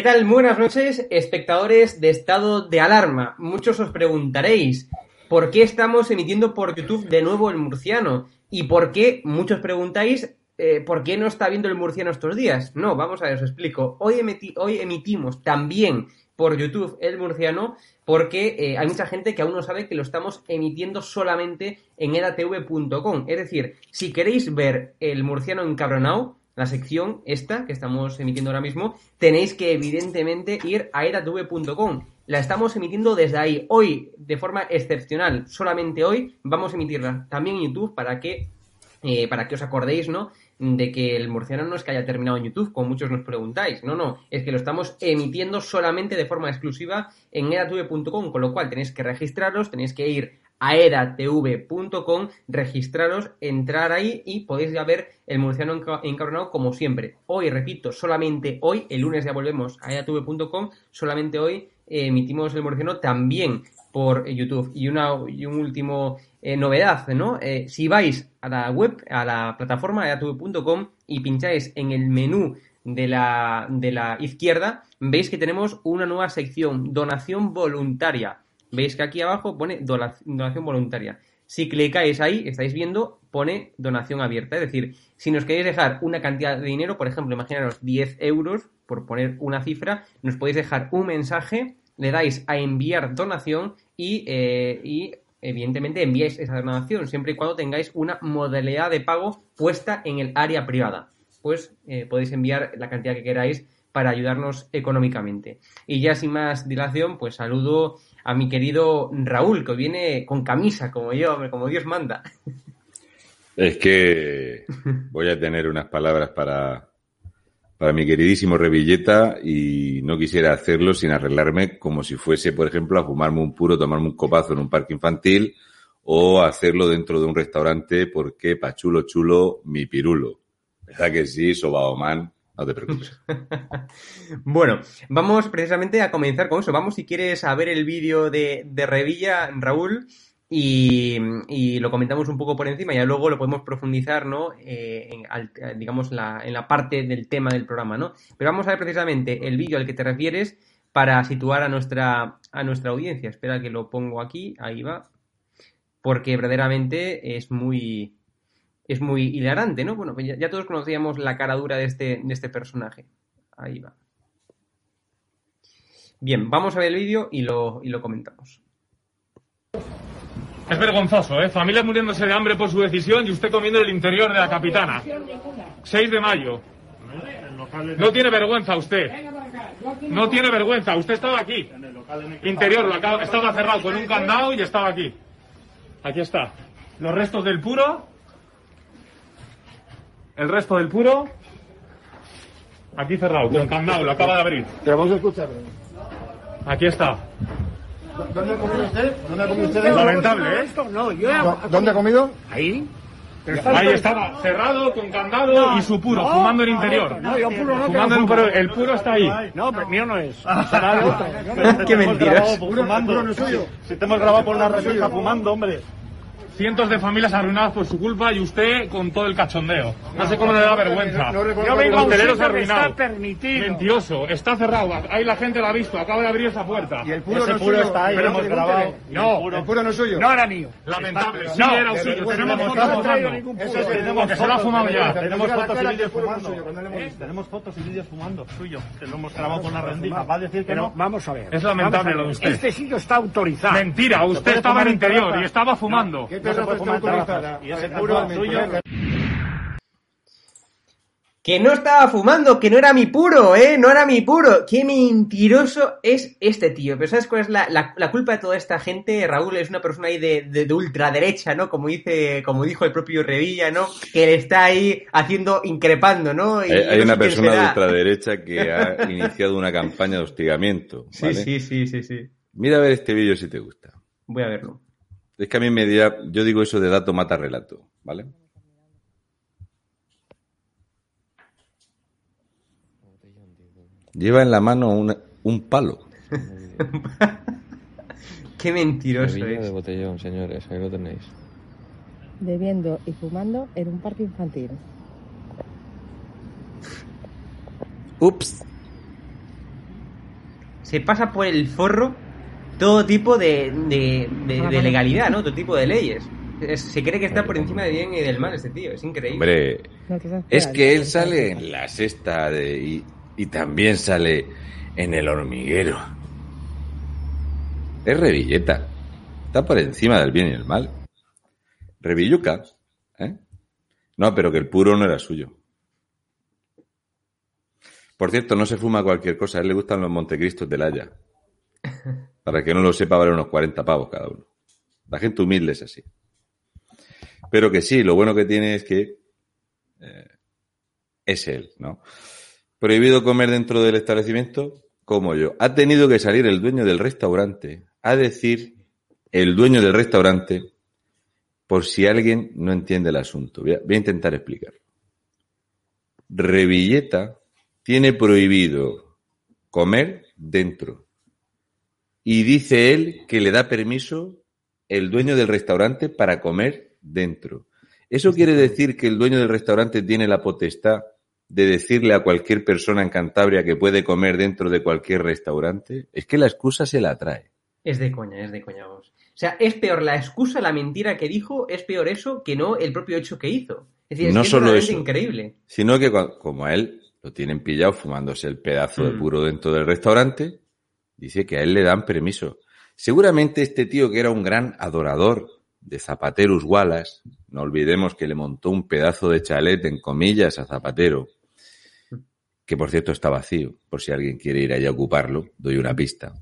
¿Qué tal? Buenas noches, espectadores de estado de alarma. Muchos os preguntaréis, ¿por qué estamos emitiendo por YouTube de nuevo el murciano? ¿Y por qué, muchos preguntáis, eh, ¿por qué no está viendo el murciano estos días? No, vamos a ver, os explico. Hoy, emitimos también por YouTube el murciano porque eh, hay mucha gente que aún no sabe que lo estamos emitiendo solamente en edatv.com. Es decir, si queréis ver el murciano encabronado, la sección esta que estamos emitiendo ahora mismo, tenéis que evidentemente ir a edatv.com. La estamos emitiendo desde ahí. Hoy, de forma excepcional, solamente hoy, vamos a emitirla también en YouTube para que, eh, para que os acordéis, ¿no? de que el murciano no es que haya terminado en YouTube, como muchos nos preguntáis. No, no, es que lo estamos emitiendo solamente de forma exclusiva en edatv.com, con lo cual tenéis que registraros, tenéis que ir aeratv.com, registraros, entrar ahí y podéis ya ver el murciano encabronado como siempre. Hoy, repito, solamente hoy, el lunes ya volvemos a aeratv.com, solamente hoy eh, emitimos el murciano también por YouTube. Y una y un último eh, novedad, ¿no? Eh, si vais a la web, a la plataforma aeratv.com y pincháis en el menú de la, de la izquierda, veis que tenemos una nueva sección, donación voluntaria veis que aquí abajo pone donación voluntaria. Si clicáis ahí, estáis viendo, pone donación abierta. Es decir, si nos queréis dejar una cantidad de dinero, por ejemplo, imaginaros 10 euros, por poner una cifra, nos podéis dejar un mensaje, le dais a enviar donación y, eh, evidentemente enviáis esa donación, siempre y cuando tengáis una modalidad de pago puesta en el área privada. Pues eh, podéis enviar la cantidad que queráis para ayudarnos económicamente. Y ya sin más dilación, pues saludo a mi querido Raúl, que viene con camisa, como yo, como Dios manda. Es que voy a tener unas palabras para, para mi queridísimo Revilleta y no quisiera hacerlo sin arreglarme como si fuese, por ejemplo, a fumarme un puro, tomarme un copazo en un parque infantil o hacerlo dentro de un restaurante porque pa' chulo chulo mi pirulo. ¿Verdad que sí, Sobaoman? No te preocupes. bueno, vamos precisamente a comenzar con eso. Vamos, si quieres, a ver el vídeo de, Revilla, Raúl, y, lo comentamos un poco por encima. Ya luego lo podemos profundizar, ¿no? Eh, digamos, la, en la parte del tema del programa, ¿no? Pero vamos a ver precisamente el vídeo al que te refieres para situar a nuestra, a nuestra audiencia. Espera que lo pongo aquí, ahí va. Porque verdaderamente es muy, es muy hilarante, ¿no? Bueno, pues ya, todos conocíamos la cara dura de este, de este personaje. Ahí va. Bien, vamos a ver el vídeo y lo, y lo comentamos. Es vergonzoso, ¿eh? Familias muriéndose de hambre por su decisión y usted comiendo en el interior de la capitana. 6 de mayo. No tiene vergüenza usted. No tiene vergüenza. Usted estaba aquí. Interior, estaba cerrado con un candado y estaba aquí. Aquí está. Los restos del puro. El resto del puro. Aquí cerrado, con candado, lo acaba de abrir. Te vamos a escuchar. Aquí está. ¿Dónde ha comido usted? ¿Dónde ha comido usted? Lamentable, ¿eh? No, yo ¿Dó- ¿Dónde ha comido? ahí. Ahí estaba, cerrado, con candado y su puro, fumando en el interior. No, yo puro no Fumando en un puro, el puro está ahí. No, pero mío no es. Será de otro. Qué mentiras. Fumando. Si te hemos grabado por la reserva fumando, hombre. Cientos de familias arruinadas por su culpa y usted con todo el cachondeo. No sé cómo le da vergüenza. No Yo vengo a un que está arruinados. permitido. Mentiroso, está cerrado. Ahí la gente lo ha visto, acaba de abrir esa puerta. Y el puro Ese no puro suyo. está ahí, Pero hemos grabado. No, El puro no es suyo. no era mío. Lamentable, sí No, era suyo. Tenemos no fotos fumando. Eso puro. es que Tenemos que se lo ha fumado ya. Tenemos Diga la fotos y vídeos el puro no fumando. Tenemos fotos y vídeos fumando, suyo. Que lo hemos grabado con la rendija. Va a decir que no. vamos a ver. Es lamentable lo de usted. Este sitio está autorizado. Mentira, usted estaba en interior y estaba fumando. Puro suyo. Que no estaba fumando, que no era mi puro, ¿eh? No era mi puro. Qué mentiroso es este tío. Pero ¿sabes cuál es la, la- la culpa de toda esta gente? Raúl es una persona ahí de, de, de ultraderecha, ¿no? Como dice, como dijo el propio Revilla, ¿no? Que le está ahí haciendo, increpando, ¿no? Y Hay, yo hay no una persona de ultraderecha que ha iniciado una campaña de hostigamiento. Sí, sí, sí, sí, sí. Mira a ver este vídeo si te gusta. Voy a verlo. Es que a mí me dirá, yo digo eso de dato mata relato, ¿vale? Lleva en la mano una- un palo. Qué mentiroso Revilla de es. botellón, señores, ahí lo tenéis. bebiendo y fumando en un parque infantil. Ups. Se pasa por el forro todo tipo de, de, de- de legalidad, ¿no? Todo tipo de leyes. Es- se cree que está por encima del bien y del mal este tío. Es increíble. Hombre, es que él sale en la sexta de, y, y también sale en el hormiguero. Es Revilleta. Está por encima del bien y el mal. Revilluca. ¿eh? No, pero que el puro no era suyo. Por cierto, no se fuma cualquier cosa. A él le gustan los Montecristos del Haya. Para que no lo sepa, vale unos 40 pavos cada uno. La gente humilde es así. Pero que sí, lo bueno que tiene es que eh, es él, ¿no? Prohibido comer dentro del establecimiento, como yo. Ha tenido que salir el dueño del restaurante a decir el dueño del restaurante por si alguien no entiende el asunto. Voy a, voy a intentar explicarlo. Revilleta tiene prohibido comer dentro. Y dice él que le da permiso el dueño del restaurante para comer dentro. ¿Eso quiere decir que el dueño del restaurante tiene la potestad de decirle a cualquier persona en Cantabria que puede comer dentro de cualquier restaurante? Es que la excusa se la trae. Es de coña, es de coña, vamos. O sea, es peor la excusa, la mentira que dijo, es peor eso que no el propio hecho que hizo. Es decir, es, No que es solo eso. increíble. Sino que como a él lo tienen pillado fumándose el pedazo de Mm. puro dentro del restaurante, dice que a él le dan permiso. Seguramente este tío que era un gran adorador de Zapaterus Wallace, no olvidemos que le montó un pedazo de chalet en comillas a Zapatero, que por cierto está vacío, por si alguien quiere ir allá a ocuparlo, doy una pista.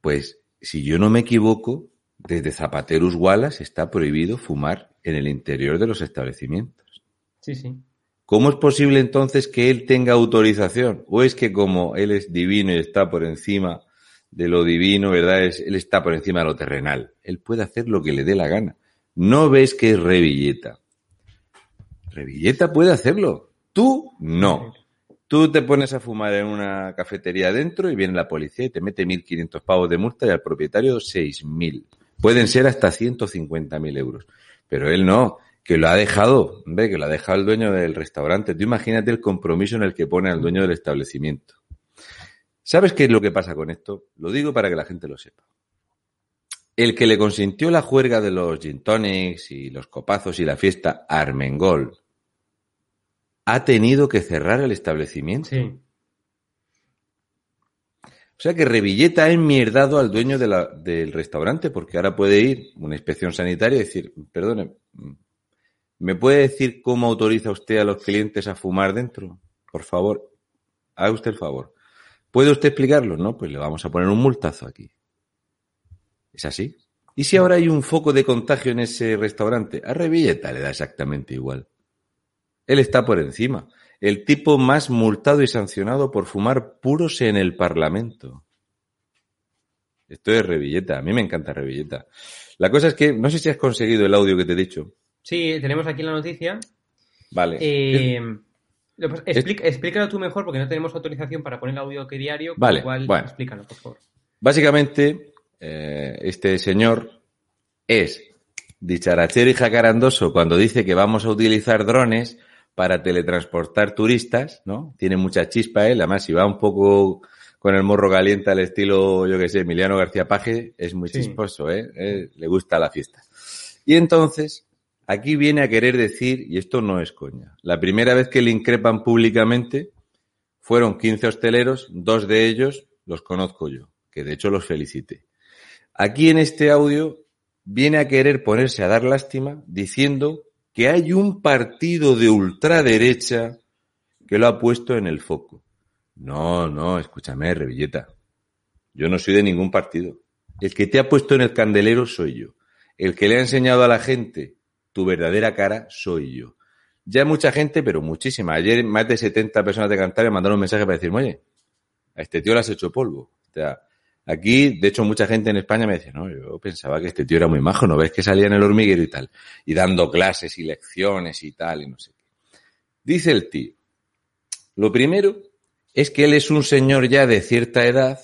Pues si yo no me equivoco, desde Zapaterus Wallace está prohibido fumar en el interior de los establecimientos. Sí, sí. ¿Cómo es posible entonces que él tenga autorización? ¿O es que como él es divino y está por encima de lo divino, verdad? Es, él está por encima de lo terrenal. Él puede hacer lo que le dé la gana. ¿No ves que es Revilleta? Revilleta puede hacerlo. Tú no. Tú te pones a fumar en una cafetería adentro y viene la policía y te mete 1.500 pavos de multa y al propietario 6.000. Pueden ser hasta 150.000 euros. Pero él no, que lo ha dejado, hombre, que lo ha dejado el dueño del restaurante. Tú imagínate el compromiso en el que pone al dueño del establecimiento. ¿Sabes qué es lo que pasa con esto? Lo digo para que la gente lo sepa. El que le consintió la juerga de los gin tonics y los copazos y la fiesta Armengol ha tenido que cerrar el establecimiento. Sí. O sea que Revilleta ha enmierdado al dueño de la- del restaurante porque ahora puede ir una inspección sanitaria y decir, perdone, ¿me puede decir cómo autoriza usted a los clientes a fumar dentro? Por favor, haga usted el favor. ¿Puede usted explicarlo? No, pues le vamos a poner un multazo aquí. ¿Es así? ¿Y si ahora hay un foco de contagio en ese restaurante? A Revilleta le da exactamente igual. Él está por encima. El tipo más multado y sancionado por fumar puros en el Parlamento. Esto es Revilleta. A mí me encanta Revilleta. La cosa es que, no sé si has conseguido el audio que te he dicho. Sí, tenemos aquí la noticia. Vale. Eh, explica- explícalo tú mejor porque no tenemos autorización para poner el audio que diario. Vale, cual, bueno. explícalo, por favor. Básicamente, eh, este señor es dicharachero y jacarandoso cuando dice que vamos a utilizar drones para teletransportar turistas, ¿no? Tiene mucha chispa él, además si va un poco con el morro caliente al estilo, yo que sé, Emiliano García Paje, es muy Sí. chisposo, ¿eh? Eh, Le gusta la fiesta. Y entonces, aquí viene a querer decir, y esto no es coña, la primera vez que le increpan públicamente fueron 15 hosteleros, dos de ellos los conozco yo, que de hecho los felicité. Aquí en este audio viene a querer ponerse a dar lástima diciendo que hay un partido de ultraderecha que lo ha puesto en el foco. No, no, escúchame, Revilleta. Yo no soy de ningún partido. El que te ha puesto en el candelero soy yo. El que le ha enseñado a la gente tu verdadera cara soy yo. Ya mucha gente, pero muchísima. Ayer más de 70 personas de Cantabria mandaron un mensaje para decirme, oye, a este tío le has hecho polvo. O sea, aquí, de hecho, mucha gente en España me dice, no, yo pensaba que este tío era muy majo, ¿no ves que salía en el hormiguero y tal? Y dando clases y lecciones y tal, y no sé qué. Dice el tío, lo primero es que él es un señor ya de cierta edad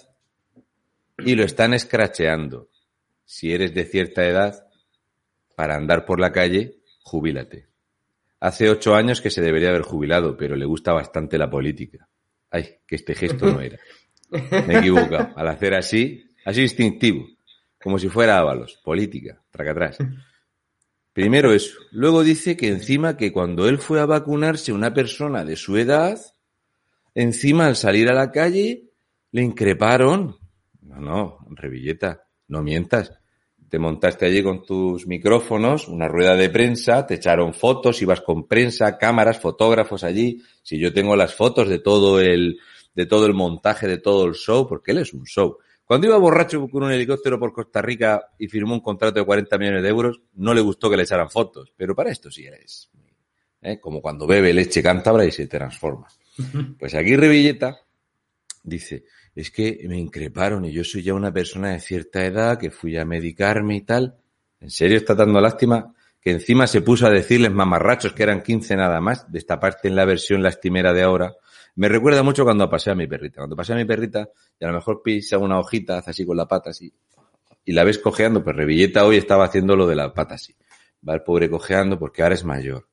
y lo están escracheando. Si eres de cierta edad, para andar por la calle, jubílate. Hace ocho años que se debería haber jubilado, pero le gusta bastante la política. Ay, que este gesto no era. Me he equivocado. Al hacer así, así instintivo, como si fuera Ábalos, política, traca atrás. Primero eso. Luego dice que encima que cuando él fue a vacunarse una persona de su edad, encima al salir a la calle le increparon. No, no, Revilleta, no mientas. Te montaste allí con tus micrófonos, una rueda de prensa, te echaron fotos, ibas con prensa, cámaras, fotógrafos allí. Si yo tengo las fotos de todo el, de todo el montaje, de todo el show, porque él es un show. Cuando iba borracho con un helicóptero por Costa Rica y firmó un contrato de 40 millones de euros, no le gustó que le echaran fotos. Pero para esto sí eres. ¿eh? Como cuando bebe leche cántabra y se transforma. Pues aquí Revilleta dice, es que me increparon y yo soy ya una persona de cierta edad que fui a medicarme y tal. ¿En serio está dando lástima? Que encima se puso a decirles mamarrachos que eran 15 nada más, de esta parte en la versión lastimera de ahora. Me recuerda mucho cuando pasé a mi perrita. Cuando pasé a mi perrita, y a lo mejor pisa una hojita, hace así con la pata así, y la ves cojeando, pues Revilleta hoy estaba haciendo lo de la pata así. Va el pobre cojeando porque ahora es mayor.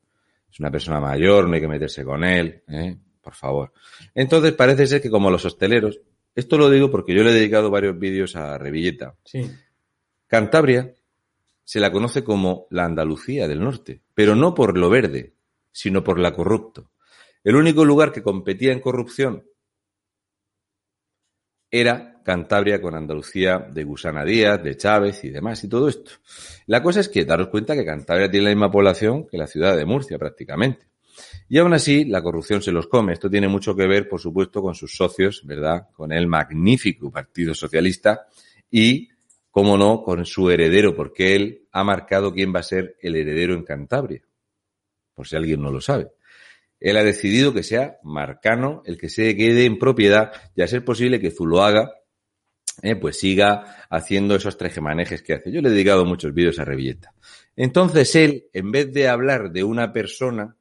Es una persona mayor, no hay que meterse con él, ¿eh? por favor. Entonces parece ser que como los hosteleros, esto lo digo porque yo le he dedicado varios vídeos a Revilleta. Sí. Cantabria se la conoce como la Andalucía del norte, pero no por lo verde, sino por la corrupto. El único lugar que competía en corrupción era Cantabria con Andalucía de Gusana Díaz, de Chávez y demás y todo esto. La cosa es que daros cuenta que Cantabria tiene la misma población que la ciudad de Murcia prácticamente. Y aún así, la corrupción se los come. Esto tiene mucho que ver, por supuesto, con sus socios, ¿verdad? Con el magnífico Partido Socialista y, cómo no, con su heredero, porque él ha marcado quién va a ser el heredero en Cantabria. Por si alguien no lo sabe. Él ha decidido que sea Marcano el que se quede en propiedad y a ser posible que Zuloaga eh, pues siga haciendo esos trejemanejes que hace. Yo le he dedicado muchos vídeos a Revilleta. Entonces él, en vez de hablar de una persona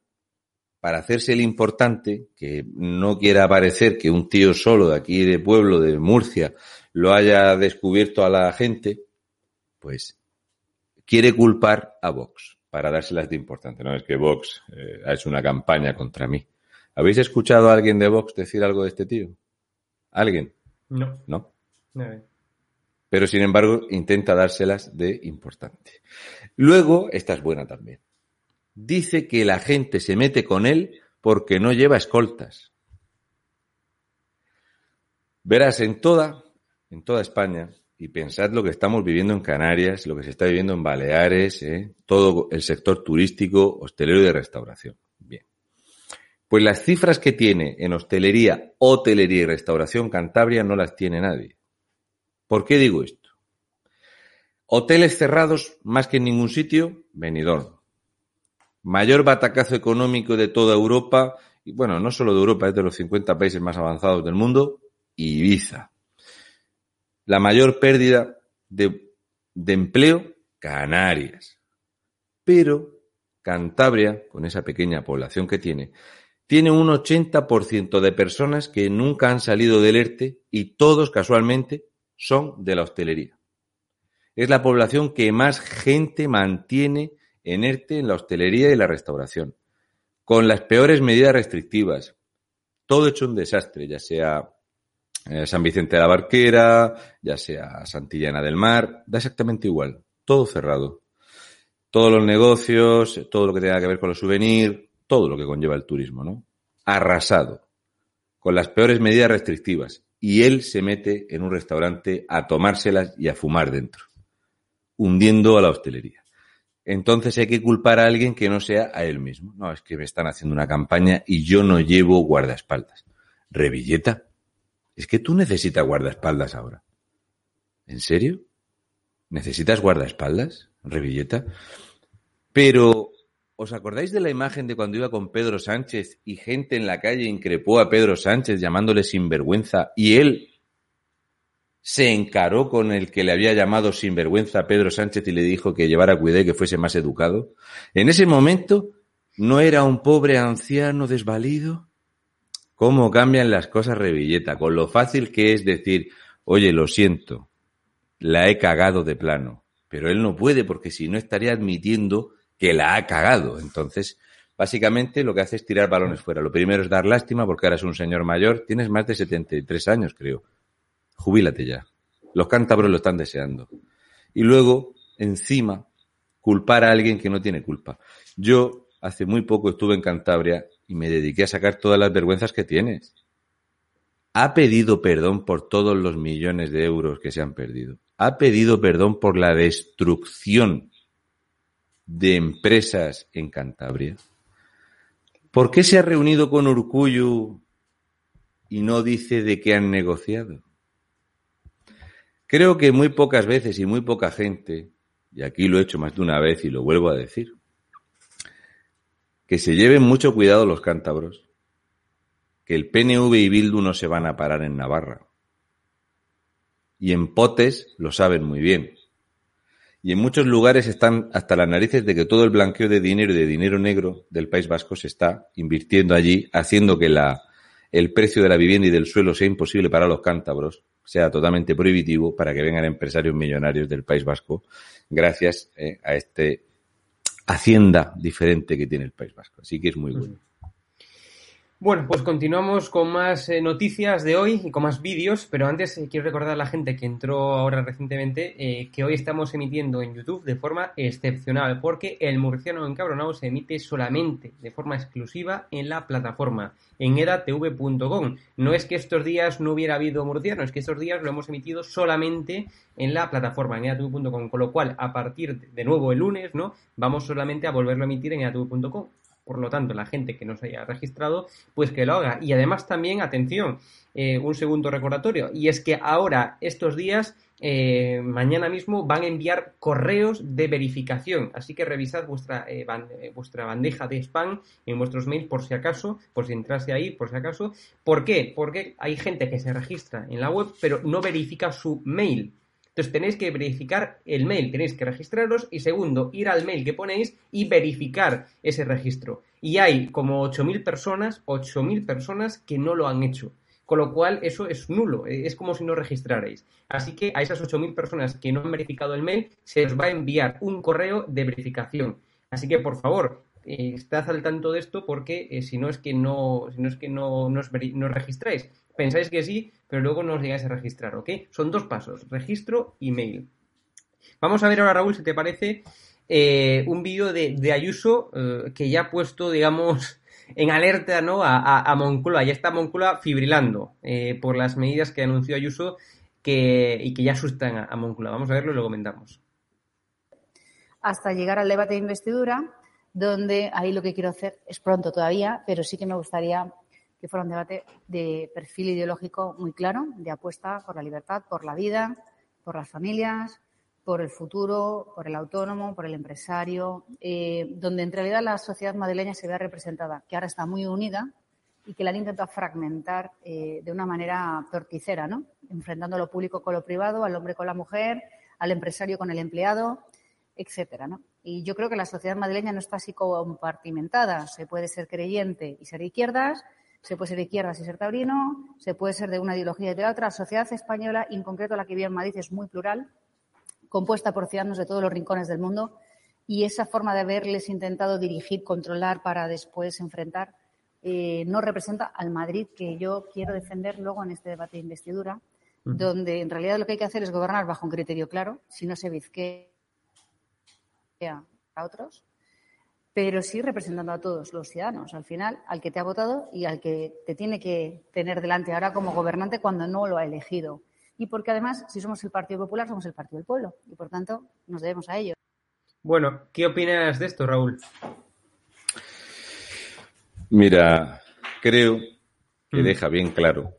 para hacerse el importante, que no quiera parecer que un tío solo de aquí de pueblo, de Murcia, lo haya descubierto a la gente, pues quiere culpar a Vox para dárselas de importante. No es que Vox eh, ha hecho una campaña contra mí. ¿Habéis escuchado a alguien de Vox decir algo de este tío? ¿Alguien? No. ¿No? Ver. Pero sin embargo intenta dárselas de importante. Luego, esta es buena también. Dice que la gente se mete con él porque no lleva escoltas. Verás, en toda en toda España y pensad lo que estamos viviendo en Canarias, lo que se está viviendo en Baleares, ¿eh? todo el sector turístico, hostelero y de restauración. Bien. Pues las cifras que tiene en hostelería, hotelería y restauración Cantabria no las tiene nadie. ¿Por qué digo esto? Hoteles cerrados más que en ningún sitio, Benidorm. Mayor batacazo económico de toda Europa, y bueno, no solo de Europa, es de los 50 países más avanzados del mundo, Ibiza. La mayor pérdida de, de empleo, Canarias. Pero Cantabria, con esa pequeña población que tiene, tiene un 80% de personas que nunca han salido del ERTE y todos casualmente son de la hostelería. Es la población que más gente mantiene en ERTE en la hostelería y la restauración, con las peores medidas restrictivas. Todo hecho un desastre, ya sea eh, San Vicente de la Barquera, ya sea Santillana del Mar, da exactamente igual, todo cerrado. Todos los negocios, todo lo que tenga que ver con los souvenirs, todo lo que conlleva el turismo, ¿no? Arrasado, con las peores medidas restrictivas. Y él se mete en un restaurante a tomárselas y a fumar dentro, hundiendo a la hostelería. Entonces hay que culpar a alguien que no sea a él mismo. No, es que me están haciendo una campaña y yo no llevo guardaespaldas. Revilleta, es que tú necesitas guardaespaldas ahora. ¿En serio? ¿Necesitas guardaespaldas, Revilleta? Pero, ¿os acordáis de la imagen de cuando iba con Pedro Sánchez y gente en la calle increpó a Pedro Sánchez llamándole sinvergüenza y él se encaró con el que le había llamado sinvergüenza Pedro Sánchez y le dijo que llevara cuidado y que fuese más educado? En ese momento, ¿no era un pobre anciano desvalido? ¿Cómo cambian las cosas, Revilleta? Con lo fácil que es decir, oye, lo siento, la he cagado de plano. Pero él no puede porque si no estaría admitiendo que la ha cagado. Entonces, básicamente lo que hace es tirar balones fuera. Lo primero es dar lástima porque ahora es un señor mayor. Tienes más de 73 años, creo. Jubílate ya. Los cántabros lo están deseando. Y luego, encima, culpar a alguien que no tiene culpa. Yo hace muy poco estuve en Cantabria y me dediqué a sacar todas las vergüenzas que tienes. Ha pedido perdón por todos los millones de euros que se han perdido. Ha pedido perdón por la destrucción de empresas en Cantabria. ¿Por qué se ha reunido con Urcuyu y no dice de qué han negociado? Creo que muy pocas veces y muy poca gente, y aquí lo he hecho más de una vez y lo vuelvo a decir, que se lleven mucho cuidado los cántabros, que el PNV y Bildu no se van a parar en Navarra. Y en Potes lo saben muy bien. Y en muchos lugares están hasta las narices de que todo el blanqueo de dinero y de dinero negro del País Vasco se está invirtiendo allí, haciendo que el precio de la vivienda y del suelo sea imposible para los cántabros, sea totalmente prohibitivo para que vengan empresarios millonarios del País Vasco, gracias eh, a este hacienda diferente que tiene el País Vasco. Así que es muy bueno. Bueno, pues continuamos con más eh, noticias de hoy y con más vídeos, pero antes eh, quiero recordar a la gente que entró ahora recientemente eh, que hoy estamos emitiendo en YouTube de forma excepcional, porque el murciano encabronado se emite solamente de forma exclusiva en la plataforma, en edatv.com. No es que estos días no hubiera habido murciano, es que estos días lo hemos emitido solamente en la plataforma, en edatv.com, con lo cual a partir de, nuevo el lunes, ¿no? Vamos solamente a volverlo a emitir en edatv.com. Por lo tanto, la gente que no se haya registrado, pues que lo haga. Y además también, atención, eh, un segundo recordatorio, y es que ahora, estos días, eh, mañana mismo, van a enviar correos de verificación. Así que revisad vuestra, eh, eh, vuestra bandeja de spam en vuestros mails por si acaso, por si entrase ahí, por si acaso. ¿Por qué? Porque hay gente que se registra en la web, pero no verifica su mail. Entonces tenéis que verificar el mail, tenéis que registraros y segundo, ir al mail que ponéis y verificar ese registro. Y hay como 8.000 personas, 8.000 personas que no lo han hecho. Con lo cual eso es nulo, eh, es como si no registrarais. Así que a esas 8.000 personas que no han verificado el mail se os va a enviar un correo de verificación. Así que por favor, eh, estad al tanto de esto porque eh, si no es que no, si no es que no, no os, no registráis. Pensáis que sí, pero luego no os llegáis a registrar, ¿ok? Son dos pasos, registro y mail. Vamos a ver ahora, Raúl, si te parece, eh, un vídeo de, Ayuso eh, que ya ha puesto, digamos, en alerta ¿no? a, a, a. Ya está Moncloa fibrilando eh, por las medidas que anunció Ayuso y que ya asustan a, a Moncloa. Vamos a verlo y lo comentamos. hasta llegar al debate de investidura, donde ahí lo que quiero hacer es pronto todavía, pero sí que me gustaría que fuera un debate de perfil ideológico muy claro, de apuesta por la libertad, por la vida, por las familias, por el futuro, por el autónomo, por el empresario, eh, donde en realidad la sociedad madrileña se vea representada, que ahora está muy unida y que la han intentado fragmentar eh, de una manera torticera, ¿no? Enfrentando lo público con lo privado, al hombre con la mujer, al empresario con el empleado, etcétera, ¿no? Y yo creo que la sociedad madrileña no está así compartimentada. Se puede ser creyente y ser de izquierdas, se puede ser de izquierdas y ser taurino, se puede ser de una ideología y de la otra. La sociedad española, y en concreto la que vive en Madrid, es muy plural, compuesta por ciudadanos de todos los rincones del mundo, y esa forma de haberles intentado dirigir, controlar para después enfrentar, eh, no representa al Madrid que yo quiero defender luego en este debate de investidura, donde en realidad lo que hay que hacer es gobernar bajo un criterio claro, si no se bizquea a otros, pero sí representando a todos los ciudadanos, al final, al que te ha votado y al que te tiene que tener delante ahora como gobernante cuando no lo ha elegido. Y porque además, si somos el Partido Popular, somos el Partido del Pueblo y por tanto nos debemos a ellos. Bueno, ¿qué opinas de esto, Raúl? Mira, creo que Mm. deja bien claro,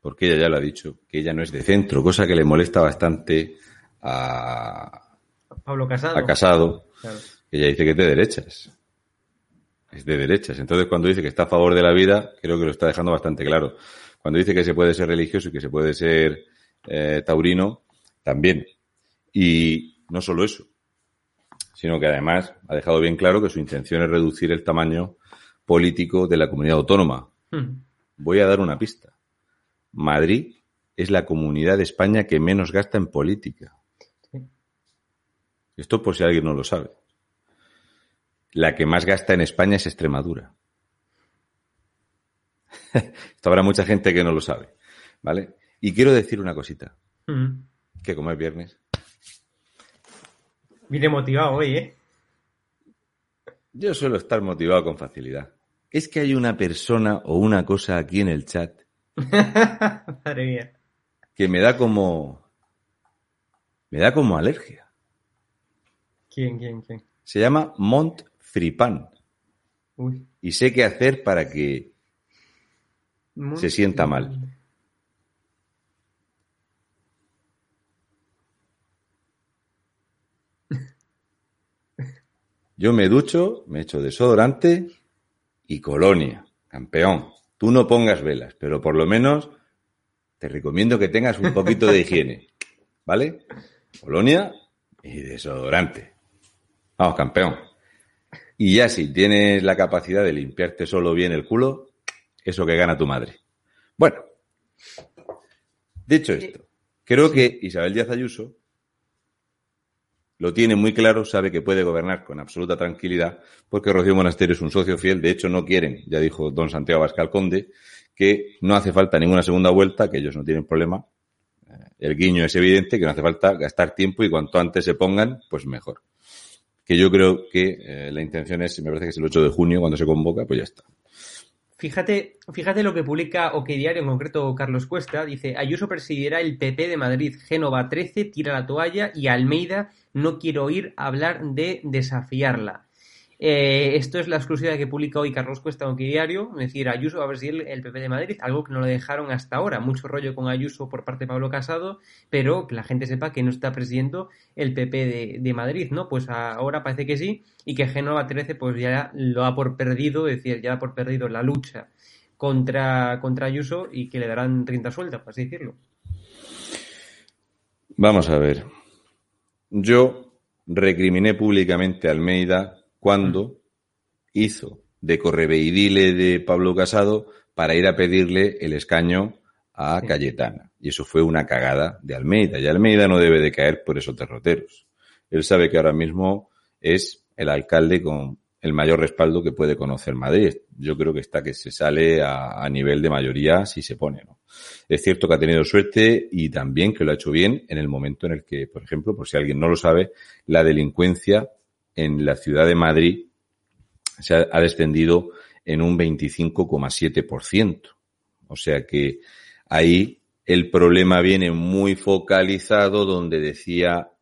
porque ella ya lo ha dicho, que ella no es de centro, cosa que le molesta bastante a, Pablo Casado. a Casado, Claro. que ella dice que es de derechas. Es de derechas. Entonces, cuando dice que está a favor de la vida, creo que lo está dejando bastante claro. Cuando dice que se puede ser religioso y que se puede ser eh, taurino, también. Y no solo eso, sino que además ha dejado bien claro que su intención es reducir el tamaño político de la comunidad autónoma. Mm. Voy a dar una pista. Madrid es la comunidad de España que menos gasta en política. Sí. Esto por si alguien no lo sabe. La que más gasta en España es Extremadura. Esto habrá mucha gente que no lo sabe. ¿Vale? Y quiero decir una cosita. Mm. Que como es viernes, Viene motivado hoy, ¿eh? yo suelo estar motivado con facilidad. Es que hay una persona o una cosa aquí en el chat Madre mía. que me da como. me da como alergia. ¿Quién, quién, quién? Se llama Mont Fripan. Uy. Y sé qué hacer para que se sienta mal. Yo me ducho, me echo desodorante y colonia. Campeón. Tú no pongas velas, pero por lo menos te recomiendo que tengas un poquito de higiene. ¿Vale? Colonia y desodorante. Vamos, campeón. Y ya si tienes la capacidad de limpiarte solo bien el culo, eso que gana tu madre. Bueno, dicho esto, creo que Isabel Díaz Ayuso lo tiene muy claro, sabe que puede gobernar con absoluta tranquilidad, porque Rocío Monasterio es un socio fiel. De hecho, no quieren, ya dijo don Santiago Abascal Conde, que no hace falta ninguna segunda vuelta, que ellos no tienen problema. Eh, El guiño es evidente, que no hace falta gastar tiempo y cuanto antes se pongan, pues mejor. Que yo creo que eh, la intención es, me parece que es el 8 de junio cuando se convoca, pues ya está. Fíjate, fíjate lo que publica OK Diario, en concreto Carlos Cuesta. Dice, Ayuso presidirá el PP de Madrid, Génova 13, tira la toalla y Almeida no quiero oír hablar de desafiarla. Eh, esto es la exclusiva que publica hoy Carlos Cuesta en Diario, es decir, Ayuso va a presidir el PP de Madrid, algo que no lo dejaron hasta ahora. Mucho rollo con Ayuso por parte de Pablo Casado, pero que la gente sepa que no está presidiendo el PP de, Madrid, ¿no? Pues ahora parece que sí, y que Génova 13 pues ya lo ha por perdido, es decir, ya da por perdido la lucha contra, contra Ayuso y que le darán 30 sueltas, por así decirlo. Vamos a ver. Yo recriminé públicamente a Almeida cuando hizo de correveidile de Pablo Casado para ir a pedirle el escaño a. Cayetana. Y eso fue una cagada de Almeida. Y Almeida no debe de caer por esos derroteros. Él sabe que ahora mismo es el alcalde con el mayor respaldo que puede conocer Madrid. Yo creo que está que se sale a, a nivel de mayoría si se pone, ¿no? Es cierto que ha tenido suerte y también que lo ha hecho bien en el momento en el que, por ejemplo, por si alguien no lo sabe, la delincuencia en la ciudad de Madrid se ha, descendido en un 25,7%. O sea que ahí El problema viene muy focalizado donde decía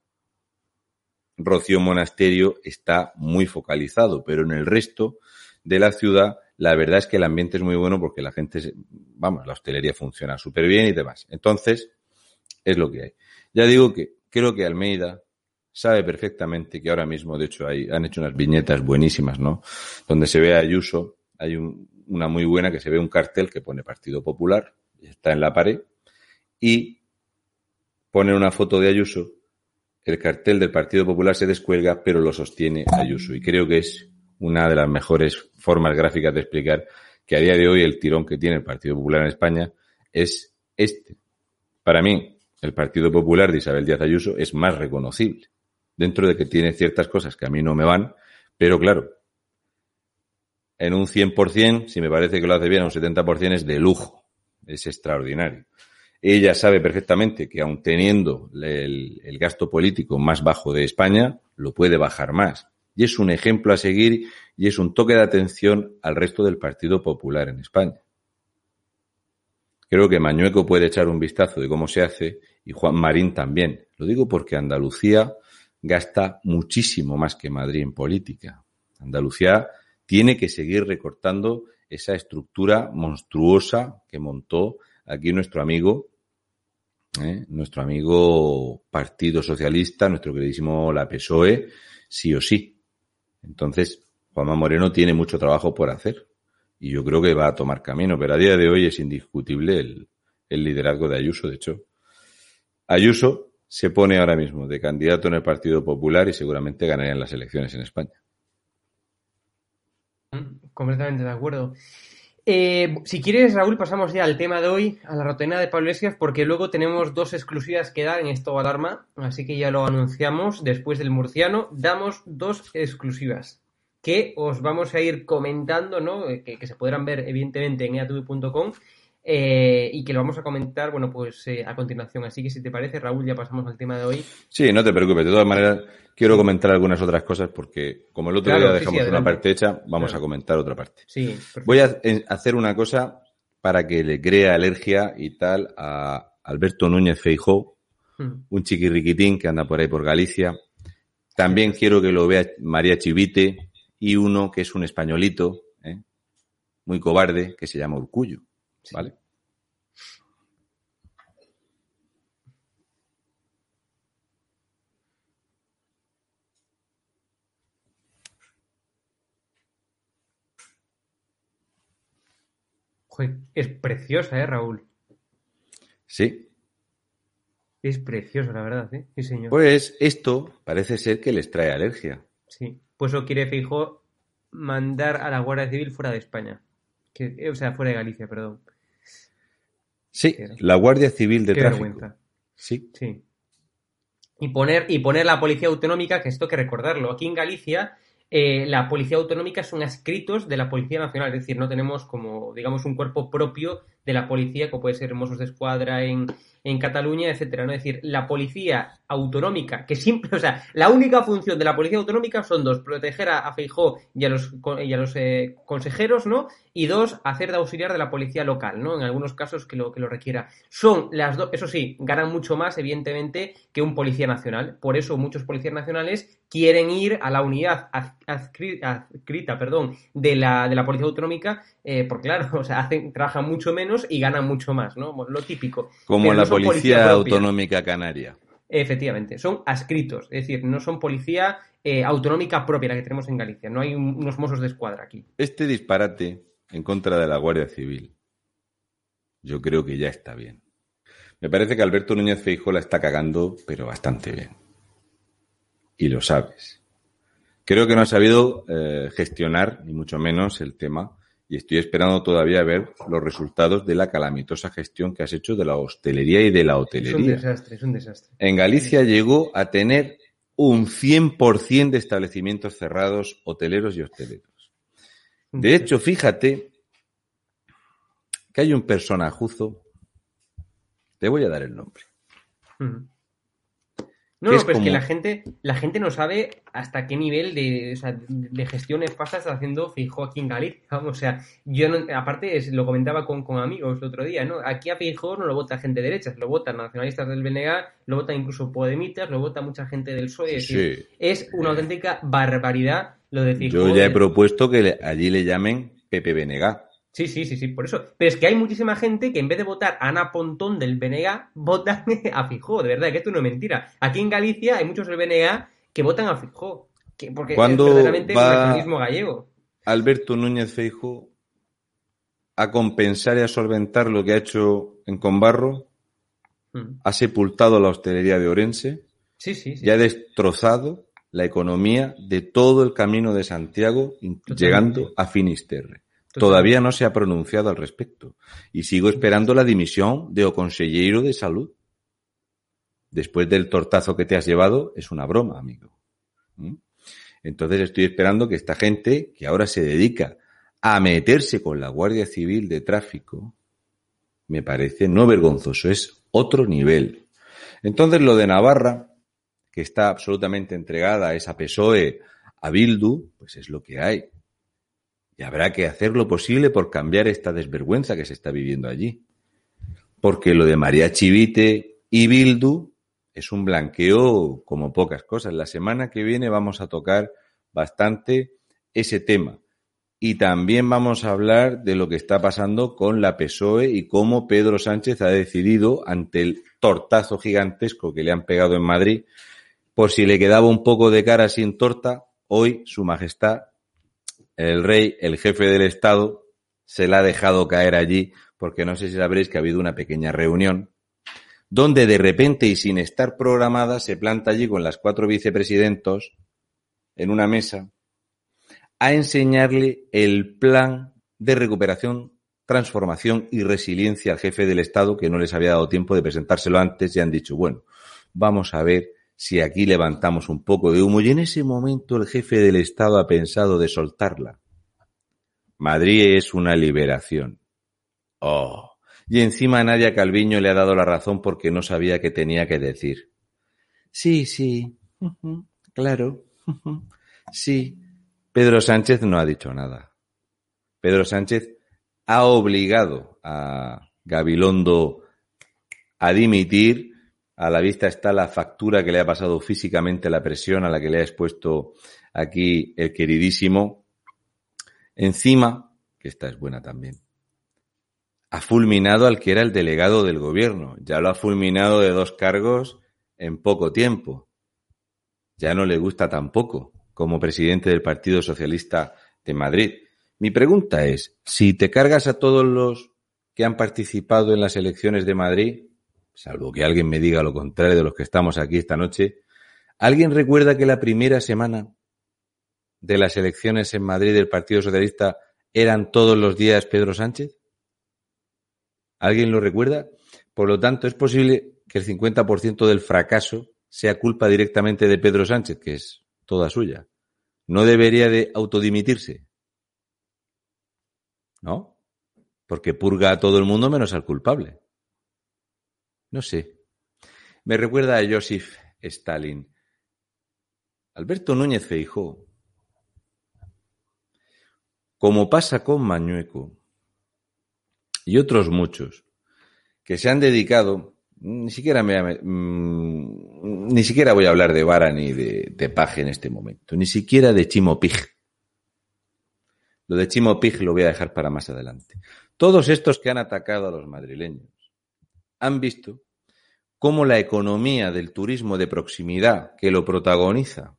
Rocío Monasterio está muy focalizado, pero en el resto de la ciudad la verdad es que el ambiente es muy bueno porque la gente, vamos, la hostelería funciona súper bien y demás. Entonces, es lo que hay. Ya digo que creo que Almeida sabe perfectamente que ahora mismo, de hecho, hay, han hecho unas viñetas buenísimas, ¿no? Donde se ve a Ayuso, hay un- una muy buena que se ve un cartel que pone Partido Popular, está en la pared, y pone una foto de Ayuso, el cartel del Partido Popular se descuelga, pero lo sostiene Ayuso. Y creo que es una de las mejores formas gráficas de explicar que a día de hoy el tirón que tiene el Partido Popular en España es este. Para mí, el Partido Popular de Isabel Díaz Ayuso es más reconocible, dentro de que tiene ciertas cosas que a mí no me van, pero claro, en un 100%, si me parece que lo hace bien, a un 70% es de lujo, es extraordinario. Ella sabe perfectamente que aun teniendo el, el gasto político más bajo de España, lo puede bajar más. Y es un ejemplo a seguir y es un toque de atención al resto del Partido Popular en España. Creo que Mañueco puede echar un vistazo de cómo se hace y Juan Marín también. Lo digo porque Andalucía gasta muchísimo más que Madrid en política. Andalucía tiene que seguir recortando esa estructura monstruosa que montó aquí nuestro amigo, ¿eh? nuestro amigo Partido Socialista, nuestro queridísimo la PSOE, sí o sí. Entonces, Juanma Moreno tiene mucho trabajo por hacer y yo creo que va a tomar camino, pero a día de hoy es indiscutible el, el liderazgo de Ayuso. De hecho, Ayuso se pone ahora mismo de candidato en el Partido Popular y seguramente ganarían las elecciones en España. Completamente de acuerdo. Eh, si quieres, Raúl, pasamos ya al tema de hoy, a la rutina de Pablo Iglesias, porque luego tenemos dos exclusivas que dar en esto alarma, así que ya lo anunciamos. Después del murciano, damos dos exclusivas que os vamos a ir comentando, ¿no? Eh, Que, que se podrán ver, evidentemente, en eatv.com eh, y que lo vamos a comentar, bueno, pues eh, a continuación. Así que si te parece, Raúl, ya pasamos al tema de hoy. Sí, no te preocupes. De todas maneras, quiero comentar algunas otras cosas porque como el otro Claro, día dejamos sí, una parte hecha, vamos Claro. a comentar otra parte. Sí, perfecto. Voy a en- hacer una cosa para que le crea alergia y tal a Alberto Núñez Feijó, Mm. un chiquirriquitín que anda por ahí por Galicia. También quiero que lo vea María Chivite y uno que es un españolito, ¿eh? muy cobarde, que se llama Urcullo. ¿Vale? Joder, es preciosa, ¿eh, Raúl? Sí. Es precioso, la verdad, ¿eh? Sí, señor. Pues esto parece ser que les trae alergia. Sí, pues eso quiere Fijo mandar a la Guardia Civil fuera de España. Que, eh, o sea, fuera de Galicia, perdón. Sí, la Guardia Civil de Qué Tráfico. vergüenza. Sí. Sí. Y poner, y poner la policía autonómica, que esto hay que recordarlo. Aquí en Galicia, eh, la policía autonómica son adscritos de la Policía Nacional, es decir, no tenemos como, digamos, un cuerpo propio de la policía, como puede ser Mossos de Escuadra en, en Cataluña, etcétera, ¿no? Es decir, la policía autonómica, que siempre, o sea, la única función de la policía autonómica son dos, proteger a, a Feijó y a los, y a los eh, consejeros, ¿no? Y dos, hacer de auxiliar de la policía local, ¿no? En algunos casos que lo, que lo requiera. Son las dos, eso sí, ganan mucho más, evidentemente, que un policía nacional. Por eso muchos policías nacionales quieren ir a la unidad ad- adscri- adscrita, perdón, de la, de la policía autonómica, eh, porque claro, o sea, hacen, trabajan mucho menos y ganan mucho más, ¿no? Lo típico. Como Pero la no Policía. Autonómica Canaria. Efectivamente, son adscritos, es decir, no son policía eh, autonómica propia la que tenemos en Galicia, no hay un- unos mozos de escuadra aquí. Este disparate en contra de la Guardia Civil, yo creo que ya está bien. Me parece que Alberto Núñez Feijóo la está cagando, pero bastante bien. Y lo sabes. Creo que no ha sabido eh, gestionar, ni mucho menos, el tema, y estoy esperando todavía ver los resultados de la calamitosa gestión que has hecho de la hostelería y de la Es un hotelería. desastre, es un desastre. En Galicia llegó a tener un 100% de establecimientos cerrados, hoteleros y hosteleros. De hecho, fíjate que hay un personajuzo, te voy a dar el nombre, Ujú. No, no, es pero es que la gente, la gente no sabe hasta qué nivel de, o sea, de gestión nefasta está haciendo Feijóo aquí en Galicia. Vamos, o sea, yo no- aparte es- lo comentaba con, con amigos el otro día, ¿no? Aquí a Feijóo no lo vota gente de derechas, lo votan nacionalistas del BNG, lo vota incluso Podemitas, lo vota mucha gente del PSOE. es, decir, es una auténtica barbaridad lo de Feijóo. Yo ya he propuesto que allí le llamen Pepe Benegá. Sí, sí, sí, sí, por eso. Pero es que hay muchísima gente que en vez de votar a Ana Pontón del BNG, votan a Fijó, de verdad, que esto no es mentira. Aquí en Galicia hay muchos del BNG que votan a Fijó, que, porque ¿Cuándo es verdaderamente va- un nacionalismo gallego. Alberto Núñez Feijo a compensar y a solventar lo que ha hecho en Conbarro, Mm. ha sepultado la hostelería de Orense Sí, sí, sí. y ha destrozado la economía de todo el camino de Santiago, Totalmente. llegando a Finisterre. Todavía no se ha pronunciado al respecto. Y sigo esperando la dimisión de o consejero de salud. Después del tortazo que te has llevado, es una broma, amigo. ¿Mm? Entonces estoy esperando que esta gente, que ahora se dedica a meterse con la Guardia Civil de Tráfico, me parece no vergonzoso, es otro nivel. Entonces lo de Navarra, que está absolutamente entregada a esa PSOE, a Bildu, pues es lo que hay. Y habrá que hacer lo posible por cambiar esta desvergüenza que se está viviendo allí. Porque lo de María Chivite y Bildu es un blanqueo como pocas cosas. La semana que viene vamos a tocar bastante ese tema. Y también vamos a hablar de lo que está pasando con la PSOE y cómo Pedro Sánchez ha decidido, ante el tortazo gigantesco que le han pegado en Madrid, por si le quedaba un poco de cara sin torta, hoy Su Majestad, el rey, el jefe del Estado, se la ha dejado caer allí, porque no sé si sabréis que ha habido una pequeña reunión donde de repente y sin estar programada se planta allí con las cuatro vicepresidentos en una mesa a enseñarle el plan de recuperación, transformación y resiliencia al jefe del Estado que no les había dado tiempo de presentárselo antes y han dicho, bueno, vamos a ver si aquí levantamos un poco de humo. Y en ese momento el jefe del Estado ha pensado de soltarla. Madrid es una liberación. Oh. Y encima Nadia Calviño le ha dado la razón porque no sabía qué tenía que decir. Sí, sí, claro, sí. Pedro Sánchez no ha dicho nada. Pedro Sánchez ha obligado a Gabilondo a dimitir. A la vista está la factura que le ha pasado físicamente, la presión a la que le ha expuesto aquí el queridísimo. Encima, que esta es buena también, ha fulminado al que era el delegado del gobierno. Ya lo ha fulminado de dos cargos en poco tiempo. Ya no le gusta tampoco como presidente del Partido Socialista de Madrid. Mi pregunta es, si te cargas a todos los que han participado en las elecciones de Madrid, salvo que alguien me diga lo contrario de los que estamos aquí esta noche, ¿alguien recuerda que la primera semana de las elecciones en Madrid del Partido Socialista eran todos los días Pedro Sánchez? ¿Alguien lo recuerda? Por lo tanto, es posible que el 50% del fracaso sea culpa directamente de Pedro Sánchez, que es toda suya. ¿No debería de autodimitirse? ¿No? Porque purga a todo el mundo menos al culpable. No sé. Me recuerda a Joseph Stalin. Alberto Núñez Feijó, como pasa con Mañueco y otros muchos, que se han dedicado, ni siquiera, me, mmm, ni siquiera voy a hablar de Vara ni de, de Paje en este momento, ni siquiera de Chimo Pig. Lo de Chimo Pig lo voy a dejar para más adelante. Todos estos que han atacado a los madrileños han visto cómo la economía del turismo de proximidad que lo protagoniza,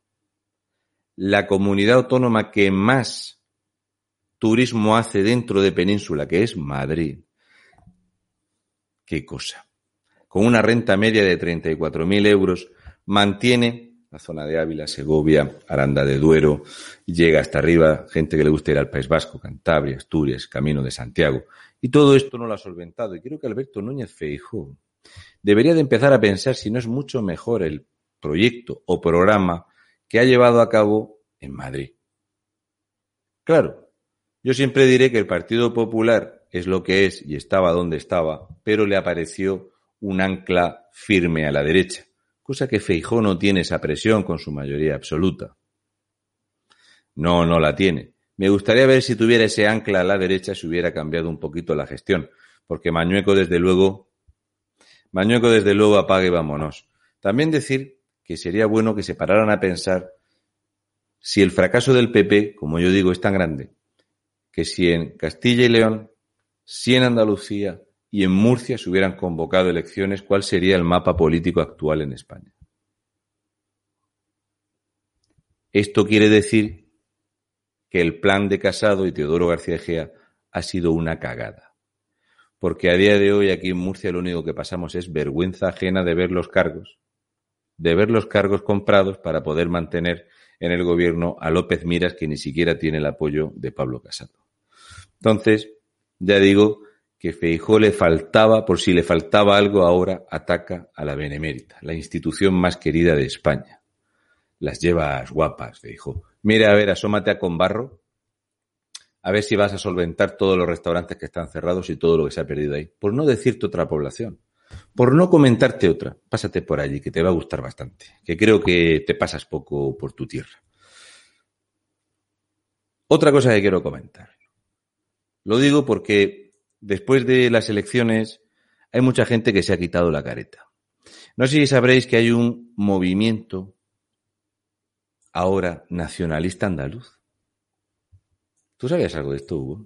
la comunidad autónoma que más turismo hace dentro de península, que es Madrid. Qué cosa. Con una renta media de 34.000 euros, mantiene la zona de Ávila, Segovia, Aranda de Duero, llega hasta arriba, gente que le gusta ir al País Vasco, Cantabria, Asturias, Camino de Santiago. Y todo esto no lo ha solventado. Y creo que Alberto Núñez Feijó debería de empezar a pensar si no es mucho mejor el proyecto o programa que ha llevado a cabo en Madrid. Claro, yo siempre diré que el Partido Popular es lo que es y estaba donde estaba, pero le apareció un ancla firme a la derecha, cosa que Feijó no tiene esa presión con su mayoría absoluta. No, no la tiene. Me gustaría ver si tuviera ese ancla a la derecha si hubiera cambiado un poquito la gestión, porque Mañueco desde luego, Mañueco desde luego apague y vámonos. También decir que sería bueno que se pararan a pensar si el fracaso del PP, como yo digo, es tan grande, que si en Castilla y León, si en Andalucía y en Murcia se hubieran convocado elecciones, ¿cuál sería el mapa político actual en España? Esto quiere decir que el plan de Casado y Teodoro García Egea ha sido una cagada. Porque a día de hoy aquí en Murcia lo único que pasamos es vergüenza ajena de ver los cargos, de ver los cargos comprados para poder mantener en el gobierno a López Miras, que ni siquiera tiene el apoyo de Pablo Casado. Entonces, ya digo que Feijó le faltaba, por si le faltaba algo ahora, ataca a la Benemérita, la institución más querida de España. Las llevas guapas, Feijó. Mira, a ver, asómate a Conbarro, a ver si vas a solventar todos los restaurantes que están cerrados y todo lo que se ha perdido ahí. Por no decirte otra población. Por no comentarte otra. Pásate por allí, que te va a gustar bastante. Que creo que te pasas poco por tu tierra. Otra cosa que quiero comentar. Lo digo porque después de las elecciones hay mucha gente que se ha quitado la careta. No sé si sabréis que hay un movimiento ahora nacionalista andaluz. ¿Tú sabías algo de esto, Hugo?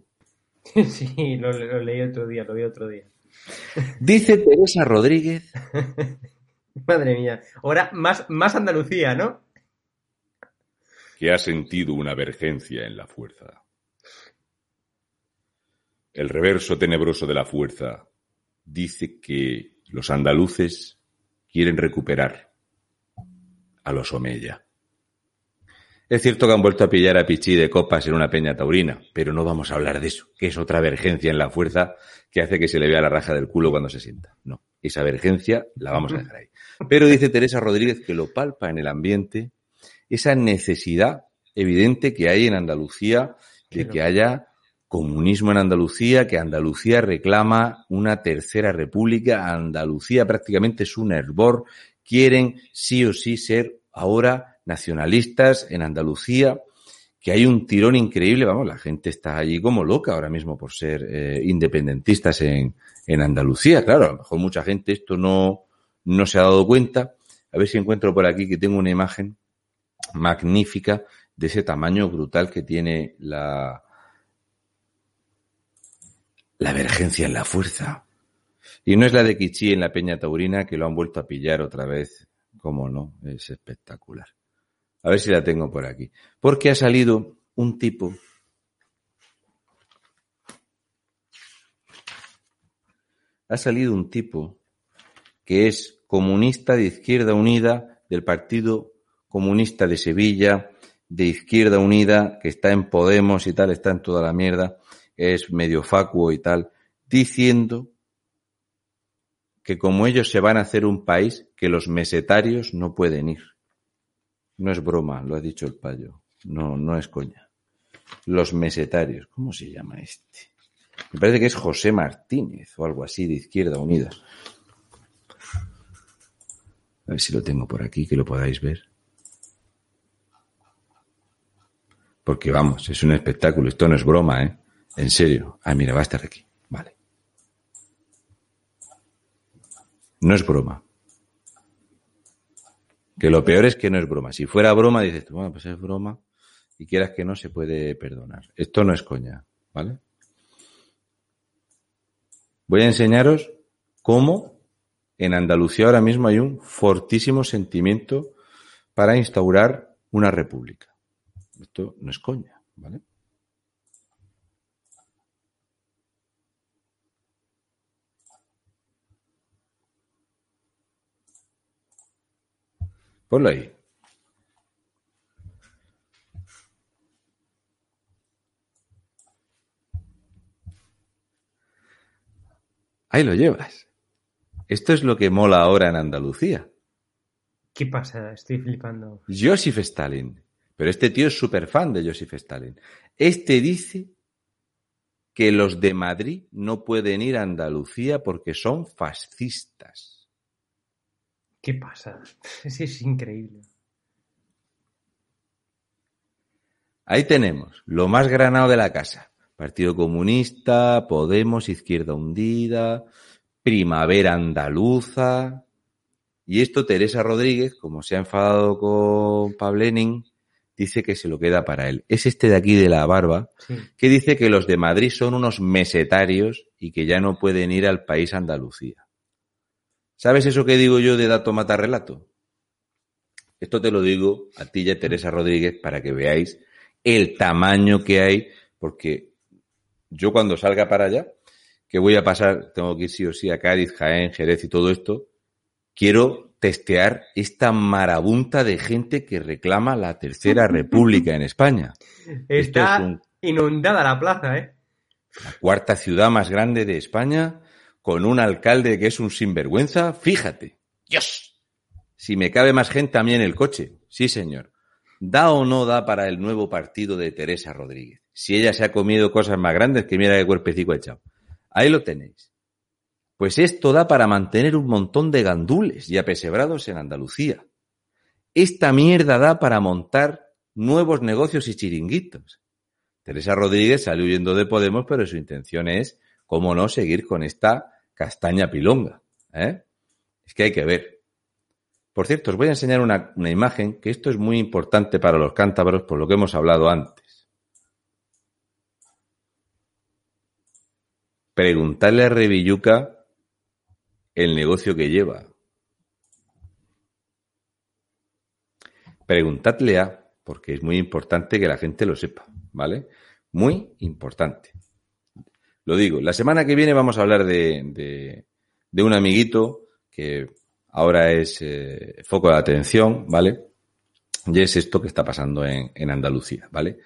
Sí, lo, lo leí otro día, lo vi otro día. Dice Teresa Rodríguez. Madre mía. Ahora más, más Andalucía, ¿no? Que ha sentido una vergencia en la fuerza. El reverso tenebroso de la fuerza dice que los andaluces quieren recuperar a los Omeya. Es cierto que han vuelto a pillar a Pichí de copas en una peña taurina, pero no vamos a hablar de eso, que es otra vergencia en la fuerza que hace que se le vea la raja del culo cuando se sienta. No, esa vergencia la vamos a dejar ahí. Pero dice Teresa Rodríguez que lo palpa en el ambiente esa necesidad evidente que hay en Andalucía de que haya comunismo en Andalucía, que Andalucía reclama una tercera república, Andalucía prácticamente es un hervor, quieren sí o sí ser ahora nacionalistas en Andalucía, que hay un tirón increíble, vamos, la gente está allí como loca ahora mismo por ser eh, independentistas en, en Andalucía, claro, a lo mejor mucha gente esto no, no se ha dado cuenta, a ver si encuentro por aquí que tengo una imagen magnífica de ese tamaño brutal que tiene la, la vergencia en la fuerza. Y no es la de Kichi en la Peña Taurina que lo han vuelto a pillar otra vez. Cómo no, es espectacular. A ver si la tengo por aquí. Porque ha salido un tipo ha salido un tipo que es comunista de Izquierda Unida del Partido Comunista de Sevilla, de Izquierda Unida, que está en Podemos y tal, está en toda la mierda, es medio facuo y tal, diciendo que como ellos se van a hacer un país, que los mesetarios no pueden ir. No es broma, lo ha dicho el payo. No, no es coña. Los mesetarios. ¿Cómo se llama este? Me parece que es José Martínez o algo así de Izquierda Unida. A ver si lo tengo por aquí, que lo podáis ver. Porque vamos, es un espectáculo. Esto no es broma, ¿eh? En serio. Ah, mira, va a estar aquí. Vale. No es broma. Que lo peor es que no es broma. Si fuera broma, dices tú, bueno, pues es broma y quieras que no se puede perdonar. Esto no es coña, ¿vale? Voy a enseñaros cómo en Andalucía ahora mismo hay un fortísimo sentimiento para instaurar una república. Esto no es coña, ¿vale? Ponlo ahí. Ahí lo llevas. Esto es lo que mola ahora en Andalucía. ¿Qué pasa? Estoy flipando. Joseph Stalin. Pero este tío es súper fan de Joseph Stalin. Este dice que los de Madrid no pueden ir a Andalucía porque son fascistas. ¿Qué pasa? Es, es increíble. Ahí tenemos lo más granado de la casa. Partido Comunista, Podemos, Izquierda Hundida, Primavera Andaluza. Y esto Teresa Rodríguez, como se ha enfadado con Pablenin, dice que se lo queda para él. Es este de aquí de la barba, Sí. que dice que los de Madrid son unos mesetarios y que ya no pueden ir al país Andalucía. ¿Sabes eso que digo yo de dato mata relato? Esto te lo digo a ti y a Teresa Rodríguez para que veáis el tamaño que hay, porque yo cuando salga para allá, que voy a pasar, tengo que ir sí o sí a Cádiz, Jaén, Jerez y todo esto, quiero testear esta marabunta de gente que reclama la tercera república en España. Está es un- inundada la plaza, ¿eh? la cuarta ciudad más grande de España, con un alcalde que es un sinvergüenza, fíjate. Dios. Si me cabe más gente a mí en el coche. Sí, señor. ¿Da o no da para el nuevo partido de Teresa Rodríguez? Si ella se ha comido cosas más grandes que mira qué cuerpecico ha echado. Ahí lo tenéis. Pues esto da para mantener un montón de gandules y apesebrados en Andalucía. Esta mierda da para montar nuevos negocios y chiringuitos. Teresa Rodríguez salió huyendo de Podemos, pero su intención es, cómo no, seguir con esta castaña pilonga. ¿eh? Es que hay que ver. Por cierto, os voy a enseñar una, una imagen que esto es muy importante para los cántabros por lo que hemos hablado antes. Preguntarle a Revilluca el negocio que lleva. Preguntadle a, porque es muy importante que la gente lo sepa, ¿vale? Muy importante. Lo digo, la semana que viene vamos a hablar de, un amiguito que ahora es eh, foco de atención, ¿vale? Y es esto que está pasando en, Andalucía, ¿vale?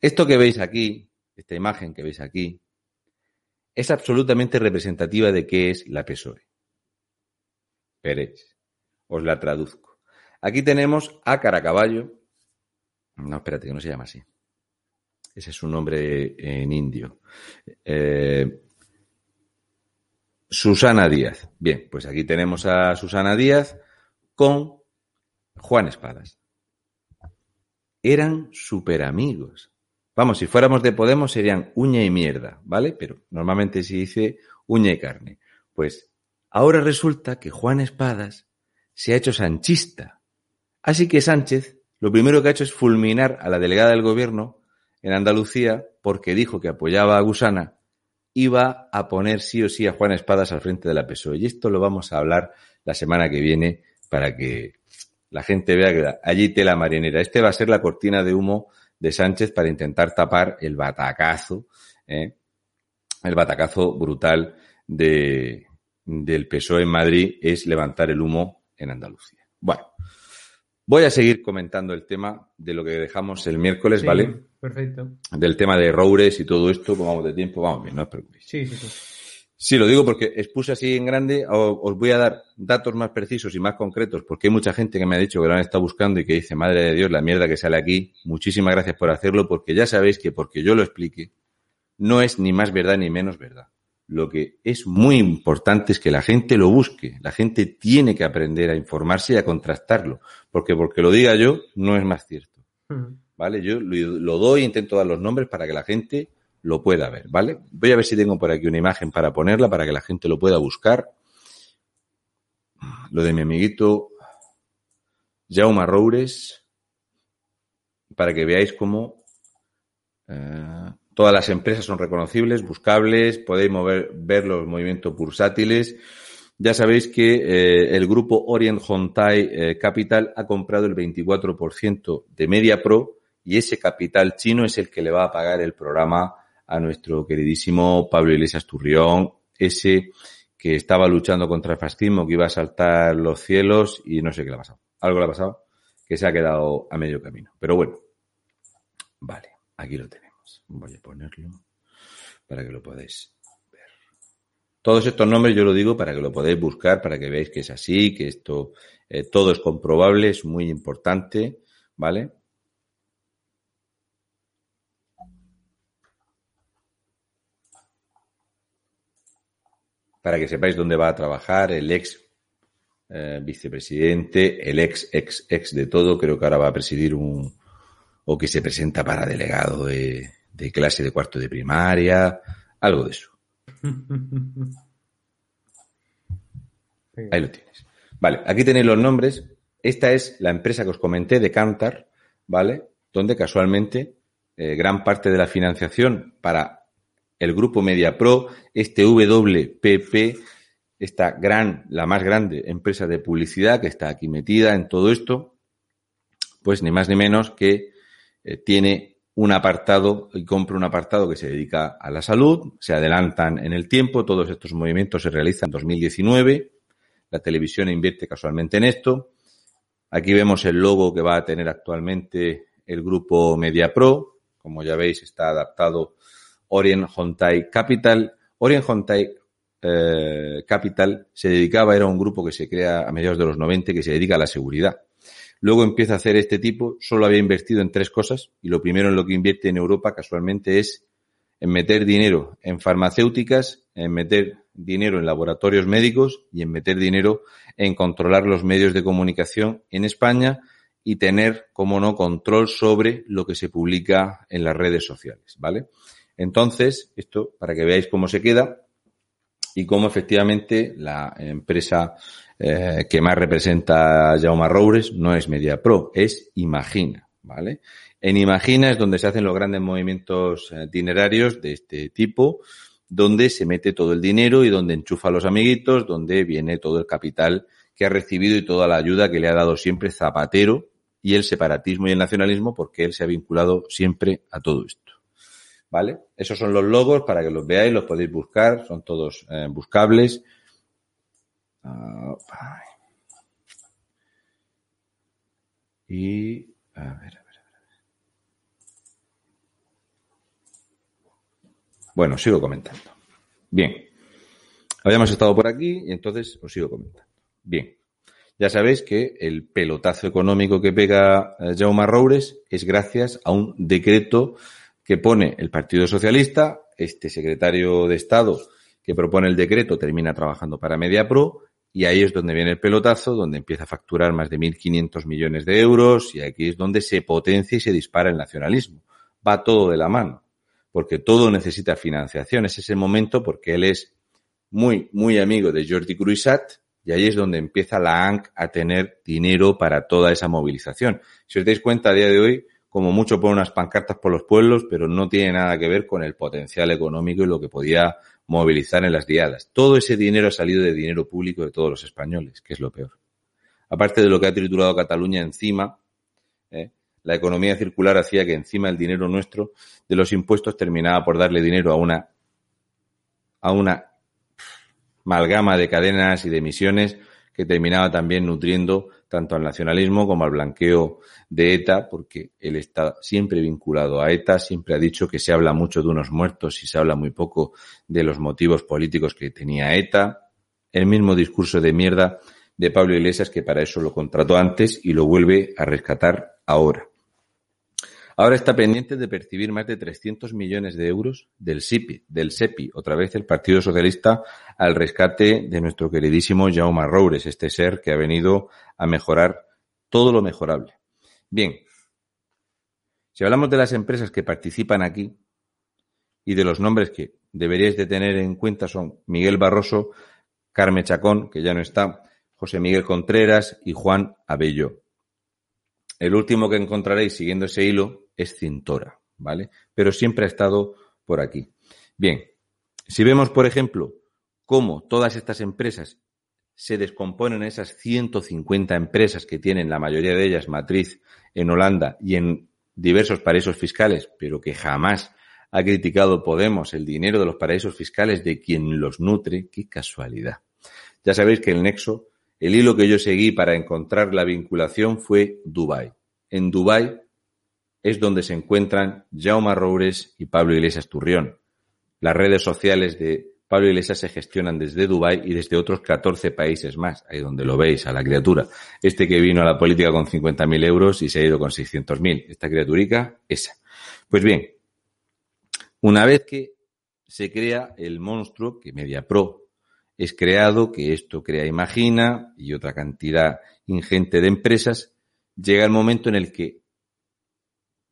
Esto que veis aquí, esta imagen que veis aquí, es absolutamente representativa de qué es la PSOE. Veréis. Os la traduzco. Aquí tenemos a Caracaballo. No, espérate, que no se llama así. Ese es su nombre en indio. Eh, Susana Díaz. Bien, pues aquí tenemos a Susana Díaz con Juan Espadas. Eran súper amigos. Vamos, si fuéramos de Podemos serían uña y mierda, ¿vale? Pero normalmente se dice uña y carne. Pues ahora resulta que Juan Espadas se ha hecho sanchista. Así que Sánchez lo primero que ha hecho es fulminar a la delegada del gobierno en Andalucía porque dijo que apoyaba a Gusana, iba a poner sí o sí a Juan Espadas al frente de la PSOE. Y esto lo vamos a hablar la semana que viene para que la gente vea que allí tela marinera. Este va a ser la cortina de humo de Sánchez para intentar tapar el batacazo, ¿eh? el batacazo brutal de, del PSOE en Madrid es levantar el humo en Andalucía. Bueno, voy a seguir comentando el tema de lo que dejamos el miércoles, Sí, ¿vale? Perfecto. Del tema de Roures y todo esto, como vamos de tiempo, vamos bien, no os preocupéis. Sí, sí, sí. Sí, lo digo porque expuse así en grande, os voy a dar datos más precisos y más concretos, porque hay mucha gente que me ha dicho que lo han estado buscando y que dice, madre de Dios, la mierda que sale aquí. Muchísimas gracias por hacerlo, porque ya sabéis que porque yo lo explique, no es ni más verdad ni menos verdad. Lo que es muy importante es que la gente lo busque. La gente tiene que aprender a informarse y a contrastarlo, porque porque lo diga yo, no es más cierto. Mm. ¿vale? Yo lo, lo doy, intento dar los nombres para que la gente lo pueda ver, ¿vale? Voy a ver si tengo por aquí una imagen para ponerla, para que la gente lo pueda buscar. Lo de mi amiguito Jaume Roures, para que veáis cómo eh, todas las empresas son reconocibles, buscables, podéis mover, ver los movimientos bursátiles. Ya sabéis que eh, el grupo Orient Hontai eh, Capital ha comprado el 24% de MediaPro y ese capital chino es el que le va a pagar el programa a nuestro queridísimo Pablo Iglesias Turrión, ese que estaba luchando contra el fascismo, que iba a saltar los cielos y no sé qué le ha pasado. Algo le ha pasado que se ha quedado a medio camino. Pero bueno, vale, aquí lo tenemos. Voy a ponerlo para que lo podáis ver. Todos estos nombres yo lo digo para que lo podáis buscar, para que veáis que es así, que esto eh, todo es comprobable, es muy importante, ¿vale? para que sepáis dónde va a trabajar el ex eh, vicepresidente, el ex, ex, ex de todo, creo que ahora va a presidir un, o que se presenta para delegado de, de clase de cuarto de primaria, algo de eso. Ahí lo tienes. Vale, aquí tenéis los nombres. Esta es la empresa que os comenté de Cantar, ¿vale? Donde casualmente eh, gran parte de la financiación para el grupo MediaPro, este WPP, esta gran, la más grande empresa de publicidad que está aquí metida en todo esto, pues ni más ni menos que eh, tiene un apartado y compra un apartado que se dedica a la salud, se adelantan en el tiempo, todos estos movimientos se realizan en 2019, la televisión invierte casualmente en esto. Aquí vemos el logo que va a tener actualmente el grupo MediaPro, como ya veis está adaptado Orient Hontai Capital. Orient Hontai eh, Capital se dedicaba, era un grupo que se crea a mediados de los 90 que se dedica a la seguridad. Luego empieza a hacer este tipo, solo había invertido en tres cosas y lo primero en lo que invierte en Europa casualmente es en meter dinero en farmacéuticas, en meter dinero en laboratorios médicos y en meter dinero en controlar los medios de comunicación en España y tener, como no, control sobre lo que se publica en las redes sociales, ¿vale? Entonces, esto para que veáis cómo se queda y cómo efectivamente la empresa eh, que más representa a Jaume Roures no es MediaPro, es Imagina, ¿vale? En Imagina es donde se hacen los grandes movimientos eh, dinerarios de este tipo, donde se mete todo el dinero y donde enchufa a los amiguitos, donde viene todo el capital que ha recibido y toda la ayuda que le ha dado siempre Zapatero y el separatismo y el nacionalismo, porque él se ha vinculado siempre a todo esto. ¿Vale? Esos son los logos para que los veáis, los podéis buscar, son todos eh, buscables. Ah, y a ver, a ver, a ver. Bueno, sigo comentando. Bien. Habíamos estado por aquí y entonces os sigo comentando. Bien. Ya sabéis que el pelotazo económico que pega eh, Jaume Roures es gracias a un decreto que pone el Partido Socialista, este secretario de Estado que propone el decreto termina trabajando para MediaPro y ahí es donde viene el pelotazo, donde empieza a facturar más de 1.500 millones de euros y aquí es donde se potencia y se dispara el nacionalismo. Va todo de la mano, porque todo necesita financiación. Es ese momento porque él es muy, muy amigo de Jordi Cruisat y ahí es donde empieza la ANC a tener dinero para toda esa movilización. Si os dais cuenta a día de hoy, como mucho pone unas pancartas por los pueblos, pero no tiene nada que ver con el potencial económico y lo que podía movilizar en las diadas. Todo ese dinero ha salido de dinero público de todos los españoles, que es lo peor. Aparte de lo que ha triturado Cataluña encima, ¿eh? la economía circular hacía que encima el dinero nuestro de los impuestos terminaba por darle dinero a una a una amalgama de cadenas y de emisiones que terminaba también nutriendo tanto al nacionalismo como al blanqueo de ETA, porque él está siempre vinculado a ETA, siempre ha dicho que se habla mucho de unos muertos y se habla muy poco de los motivos políticos que tenía ETA. El mismo discurso de mierda de Pablo Iglesias, que para eso lo contrató antes y lo vuelve a rescatar ahora. Ahora está pendiente de percibir más de 300 millones de euros del SIPI, del SEPI, otra vez el Partido Socialista, al rescate de nuestro queridísimo Jaume Roures, este ser que ha venido a mejorar todo lo mejorable. Bien, si hablamos de las empresas que participan aquí y de los nombres que deberíais de tener en cuenta son Miguel Barroso, Carmen Chacón, que ya no está, José Miguel Contreras y Juan Abello. El último que encontraréis siguiendo ese hilo es Cintora, ¿vale? Pero siempre ha estado por aquí. Bien, si vemos, por ejemplo, cómo todas estas empresas se descomponen en esas 150 empresas que tienen la mayoría de ellas matriz en Holanda y en diversos paraísos fiscales, pero que jamás ha criticado Podemos el dinero de los paraísos fiscales de quien los nutre, qué casualidad. Ya sabéis que el nexo, el hilo que yo seguí para encontrar la vinculación fue Dubai. En Dubai es donde se encuentran Jaume Roures y Pablo Iglesias Turrión. Las redes sociales de Pablo Iglesias se gestionan desde Dubái y desde otros 14 países más, ahí donde lo veis, a la criatura. Este que vino a la política con 50.000 euros y se ha ido con 600.000. Esta criaturica, esa. Pues bien, una vez que se crea el monstruo que MediaPro es creado, que esto crea Imagina y otra cantidad ingente de empresas, llega el momento en el que,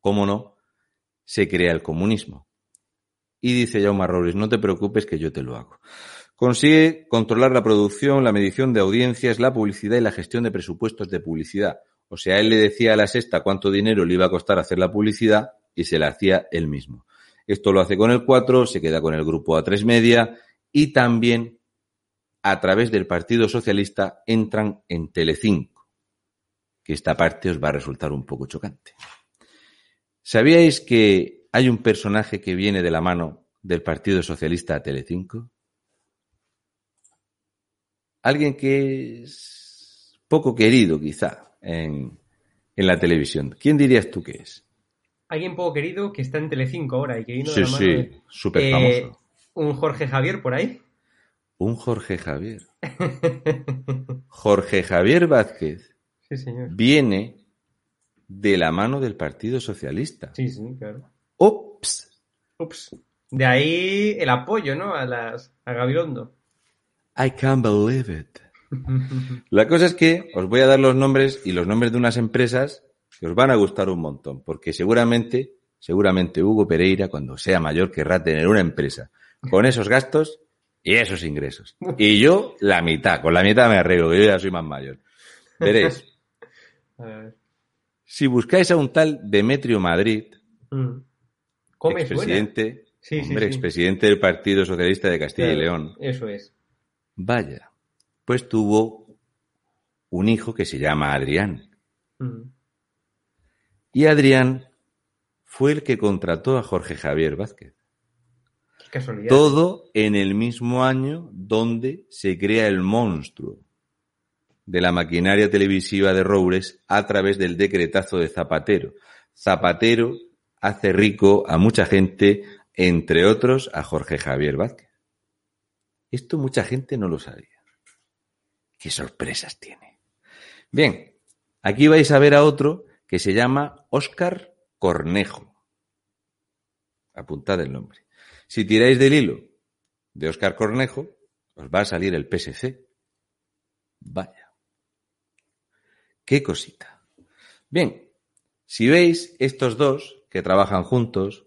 cómo no, se crea el comunismo. Y dice Jaume Robles, no te preocupes que yo te lo hago. Consigue controlar la producción, la medición de audiencias, la publicidad y la gestión de presupuestos de publicidad. O sea, él le decía a la sexta cuánto dinero le iba a costar hacer la publicidad y se la hacía él mismo. Esto lo hace con el 4, se queda con el grupo A3 Media y también a través del Partido Socialista entran en Telecinco, que esta parte os va a resultar un poco chocante. ¿Sabíais que hay un personaje que viene de la mano del Partido Socialista a Telecinco? Alguien que es poco querido quizá en, en la televisión. ¿Quién dirías tú que es? Alguien poco querido que está en Telecinco ahora y que vino de Sí, la mano sí, de- súper Eh, famoso. Un Jorge Javier por ahí. Un Jorge Javier. Jorge Javier Vázquez Sí, señor. viene de la mano del Partido Socialista. Sí, sí, claro. Ups. Ups. De ahí el apoyo, ¿no? A las a Gabilondo. I can't believe it. La cosa es que os voy a dar los nombres y los nombres de unas empresas que os van a gustar un montón, porque seguramente, seguramente Hugo Pereira, cuando sea mayor, querrá tener una empresa con esos gastos y esos ingresos. Y yo, la mitad, con la mitad me arreglo, que yo ya soy más mayor. Veréis, A ver. Si buscáis a un tal Demetrio Madrid, Mm. Expresidente, Sí, hombre, sí. expresidente del Partido Socialista de Castilla y León, Eso es. vaya, pues tuvo un hijo que se llama Adrián. Mm. Y Adrián fue el que contrató a Jorge Javier Vázquez. Qué casualidad. Todo en el mismo año donde se crea el monstruo de la maquinaria televisiva de Roures a través del decretazo de Zapatero. Zapatero hace rico a mucha gente, entre otros a Jorge Javier Vázquez. Esto mucha gente no lo sabía. Qué sorpresas tiene. Bien, aquí vais a ver a otro que se llama Óscar Cornejo. Apuntad el nombre. Si tiráis del hilo de Óscar Cornejo, os va a salir el PSC. Vaya. Qué cosita. Bien, si veis, estos dos que trabajan juntos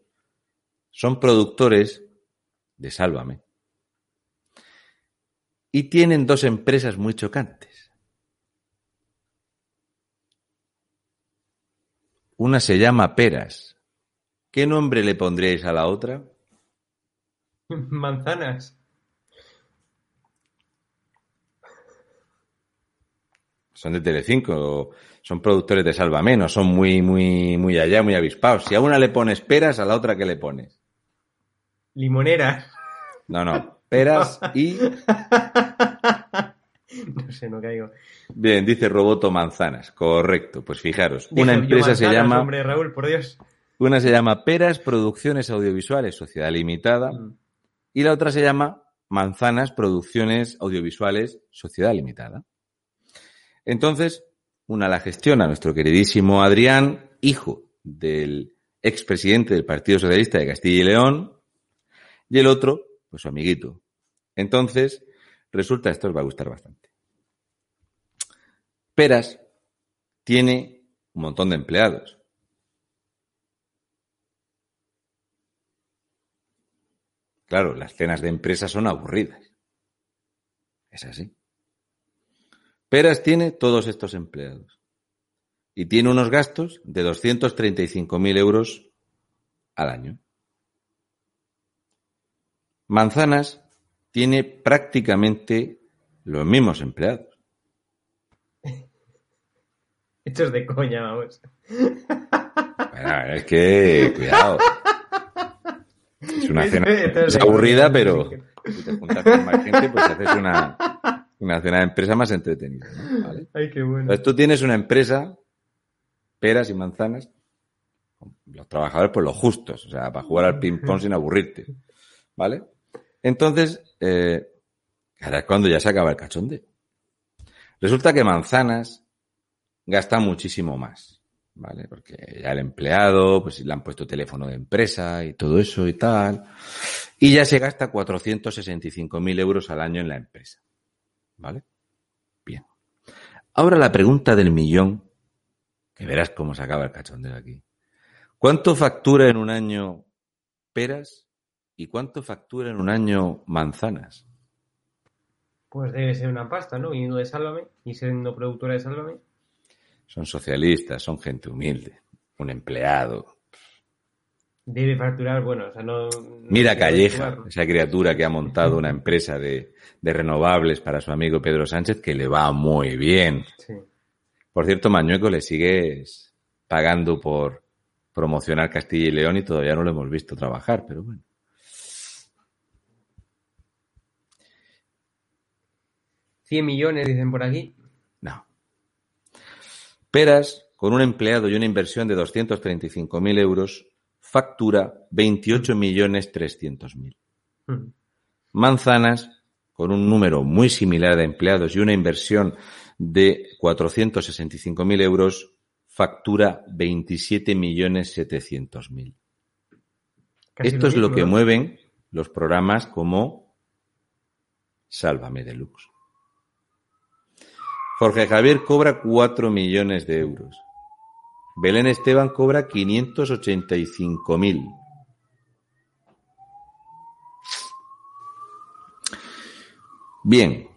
son productores de Sálvame. Y tienen dos empresas muy chocantes. Una se llama Peras. ¿Qué nombre le pondríais a la otra? Manzanas. Son de Telecinco, son productores de Sálvame, no son muy, muy, muy allá, muy avispados. Si a una le pones peras, a la otra, ¿qué le pones? Limoneras. No, no, peras y... No sé, no caigo. Bien, dice Roboto Manzanas, correcto. Pues fijaros, una empresa se llama... Hombre, Raúl, por Dios. Una se llama Peras Producciones Audiovisuales, Sociedad Limitada, Mm. y la otra se llama Manzanas Producciones Audiovisuales, Sociedad Limitada. Entonces, una la gestiona nuestro queridísimo Adrián, hijo del expresidente del Partido Socialista de Castilla y León, y el otro, pues su amiguito. Entonces, resulta, esto os va a gustar bastante. Peras tiene un montón de empleados. Claro, las cenas de empresa son aburridas. Es así. Peras tiene todos estos empleados. Y tiene unos gastos de 235.000 euros al año. Manzanas tiene prácticamente los mismos empleados. Esto es de coña, vamos. Bueno, es que, cuidado. Es una cena es aburrida, pero si te juntas con más gente, pues haces una, una cena de empresa más entretenida. ¿no? ¿Vale? Ay, qué bueno. Entonces tú tienes una empresa, peras y manzanas, los trabajadores pues los justos, o sea, para jugar al ping-pong sin aburrirte. ¿Vale? Entonces, eh, ahora es cuando ya se acaba el cachonde. Resulta que manzanas gasta muchísimo más, ¿vale? Porque ya el empleado, pues le han puesto teléfono de empresa y todo eso y tal. Y ya se gasta 465.000 euros al año en la empresa. ¿Vale? Bien. Ahora la pregunta del millón, que verás cómo se acaba el cachondeo aquí. ¿Cuánto factura en un año peras y cuánto factura en un año manzanas? Pues debe ser una pasta, ¿no? Viniendo de Sálvame y siendo productora de Sálvame. Son socialistas, son gente humilde, un empleado. Debe facturar, bueno, o sea, no... Mira Calleja, esa criatura que ha montado una empresa de, de renovables para su amigo Pedro Sánchez, que le va muy bien. Sí. Por cierto, Mañueco le sigues pagando por promocionar Castilla y León y todavía no lo hemos visto trabajar, pero bueno. 100 millones, dicen por aquí. No. Peras, con un empleado y una inversión de 235.000 euros, factura 28.300.000. Mm. Manzanas, con un número muy similar de empleados y una inversión de 465.000 euros, factura 27.700.000. Casi Esto es lo que mueven los programas como Sálvame Deluxe. Jorge Javier cobra 4 millones de euros. Belén Esteban cobra 585.000. Bien.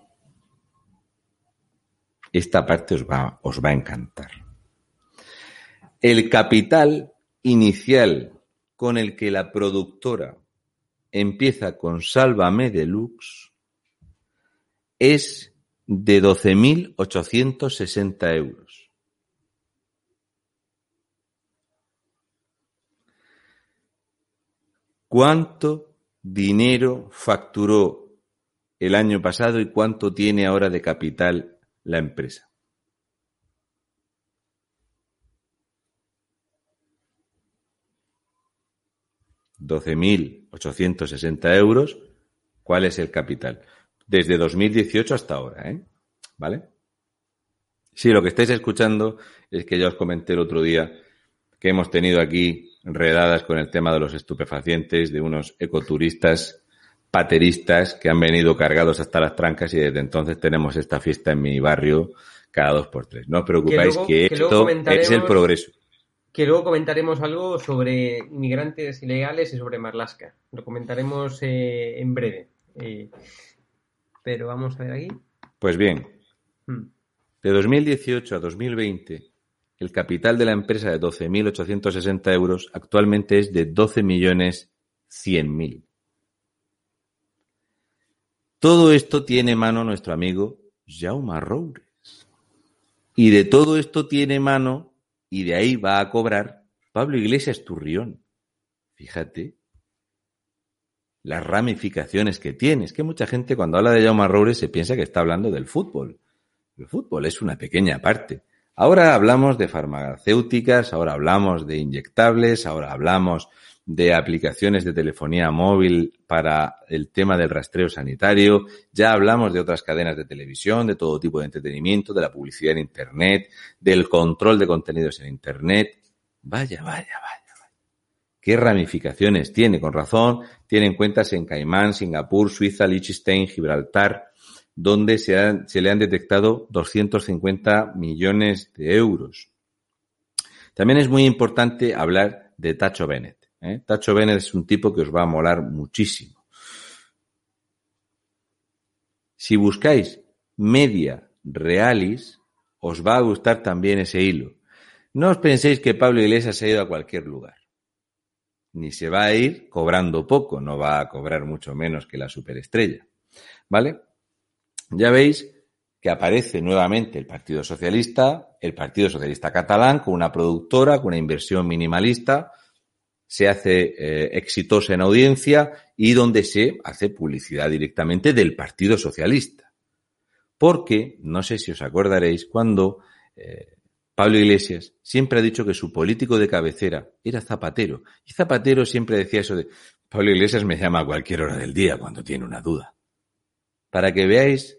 Esta parte os va, os va a encantar. El capital inicial con el que la productora empieza con Sálvame Deluxe es de 12.860 euros. ¿Cuánto dinero facturó el año pasado y cuánto tiene ahora de capital la empresa? Sesenta euros. ¿Cuál es el capital? Desde 2018 hasta ahora, ¿eh? ¿Vale? Sí, lo que estáis escuchando es que ya os comenté el otro día que hemos tenido aquí redadas con el tema de los estupefacientes de unos ecoturistas pateristas que han venido cargados hasta las trancas y desde entonces tenemos esta fiesta en mi barrio cada dos por tres. No os preocupáis luego- que, esto es el progreso. Que luego comentaremos algo sobre inmigrantes ilegales y sobre Marlaska. Lo comentaremos eh, en breve. Eh, pero vamos a ver aquí. Pues bien, Mm. de 2018 a 2020, el capital de la empresa de 12.860 euros actualmente es de 12.100.000. Todo esto tiene mano nuestro amigo Jaume Roures. Y de todo esto tiene mano, y de ahí va a cobrar Pablo Iglesias Turrión. Fíjate las ramificaciones que tiene. Es que mucha gente cuando habla de Jaume Roures se piensa que está hablando del fútbol. El fútbol es una pequeña parte. Ahora hablamos de farmacéuticas, ahora hablamos de inyectables, ahora hablamos de aplicaciones de telefonía móvil para el tema del rastreo sanitario, ya hablamos de otras cadenas de televisión, de todo tipo de entretenimiento, de la publicidad en Internet, del control de contenidos en Internet. Vaya, vaya, vaya, vaya. ¿Qué ramificaciones tiene? Con razón, tienen cuentas en Caimán, Singapur, Suiza, Liechtenstein, Gibraltar, donde se, han- se le han detectado 250 millones de euros. También es muy importante hablar de Tacho Bennett. ¿eh? Tacho Bennett es un tipo que os va a molar muchísimo. Si buscáis media realis, os va a gustar también ese hilo. No os penséis que Pablo Iglesias se ha ido a cualquier lugar. Ni se va a ir cobrando poco, no va a cobrar mucho menos que la superestrella. ¿Vale? Ya veis que aparece nuevamente el Partido Socialista, el Partido Socialista catalán, con una productora, con una inversión minimalista, se hace eh, exitosa en audiencia y donde se hace publicidad directamente del Partido Socialista. Porque, no sé si os acordaréis, cuando eh, Pablo Iglesias siempre ha dicho que su político de cabecera era Zapatero. Y Zapatero siempre decía eso de, Pablo Iglesias me llama a cualquier hora del día cuando tiene una duda. Para que veáis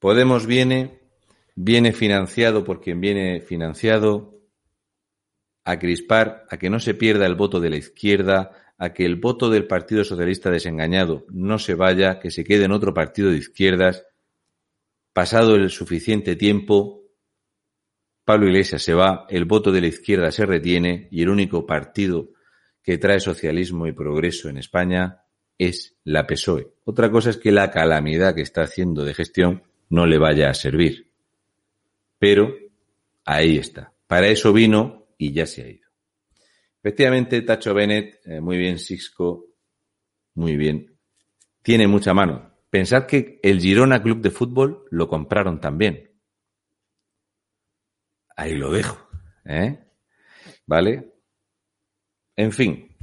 Podemos viene, viene financiado por quien viene financiado. a crispar, a que no se pierda el voto de la izquierda, a que el voto del Partido Socialista desengañado no se vaya, que se quede en otro partido de izquierdas. Pasado el suficiente tiempo, Pablo Iglesias se va, el voto de la izquierda se retiene y el único partido que trae socialismo y progreso en España es la PSOE. Otra cosa es que la calamidad que está haciendo de gestión no le vaya a servir. Pero ahí está. Para eso vino y ya se ha ido. Efectivamente, Tacho Bennett, eh, muy bien, Sixco, muy bien. Tiene mucha mano. Pensad que el Girona Club de Fútbol lo compraron también. Ahí lo dejo. ¿eh? ¿Vale? En fin,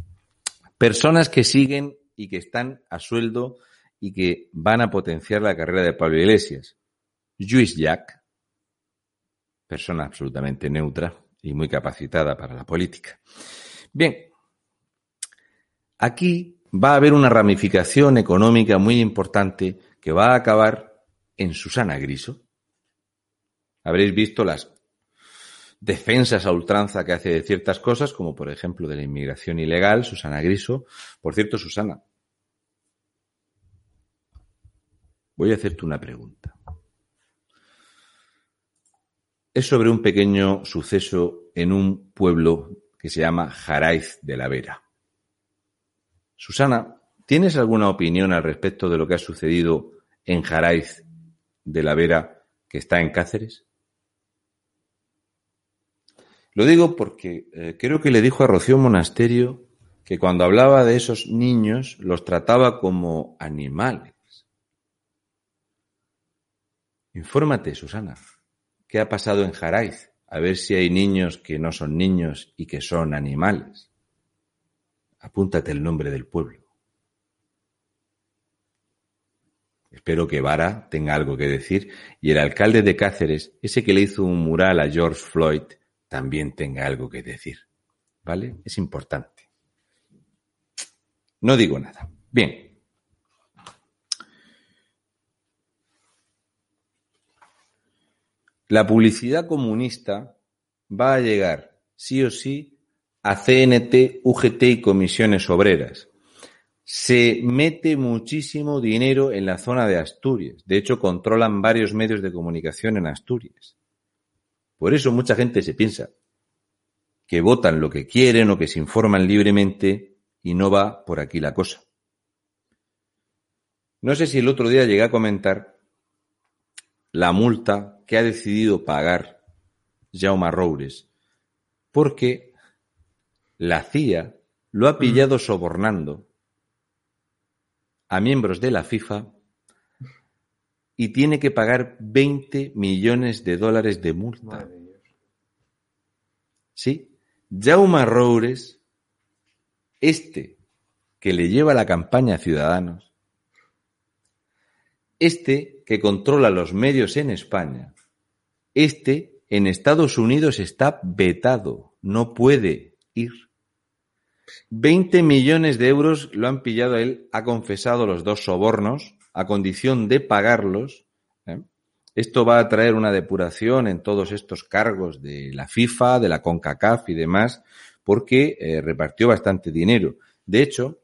personas que siguen y que están a sueldo y que van a potenciar la carrera de Pablo Iglesias. Luis Jack, persona absolutamente neutra y muy capacitada para la política. Bien, aquí va a haber una ramificación económica muy importante que va a acabar en Susana Griso. Habréis visto las defensas a ultranza que hace de ciertas cosas, como por ejemplo de la inmigración ilegal, Susana Griso. Por cierto, Susana, voy a hacerte una pregunta. Es sobre un pequeño suceso en un pueblo que se llama Jaraiz de la Vera. Susana, ¿tienes alguna opinión al respecto de lo que ha sucedido en Jaraiz de la Vera, que está en Cáceres? Lo digo porque eh, creo que le dijo a Rocío Monasterio que cuando hablaba de esos niños los trataba como animales. Infórmate, Susana. ¿Qué ha pasado en Jaraiz? A ver si hay niños que no son niños y que son animales. Apúntate el nombre del pueblo. Espero que Vara tenga algo que decir y el alcalde de Cáceres, ese que le hizo un mural a George Floyd, también tenga algo que decir. ¿Vale? Es importante. No digo nada. Bien. La publicidad comunista va a llegar sí o sí a CNT, UGT y comisiones obreras. Se mete muchísimo dinero en la zona de Asturias. De hecho, controlan varios medios de comunicación en Asturias. Por eso mucha gente se piensa que votan lo que quieren o que se informan libremente y no va por aquí la cosa. No sé si el otro día llegué a comentar la multa que ha decidido pagar Jaume Roures porque la CIA lo ha pillado sobornando a miembros de la FIFA y tiene que pagar 20 millones de dólares de multa. Sí, Jaume Roures, este que le lleva la campaña a Ciudadanos, este que controla los medios en España, este en Estados Unidos está vetado, no puede ir. 20 millones de euros lo han pillado a él, ha confesado los dos sobornos a condición de pagarlos. ¿eh? Esto va a traer una depuración en todos estos cargos de la FIFA, de la CONCACAF y demás, porque eh, repartió bastante dinero. De hecho,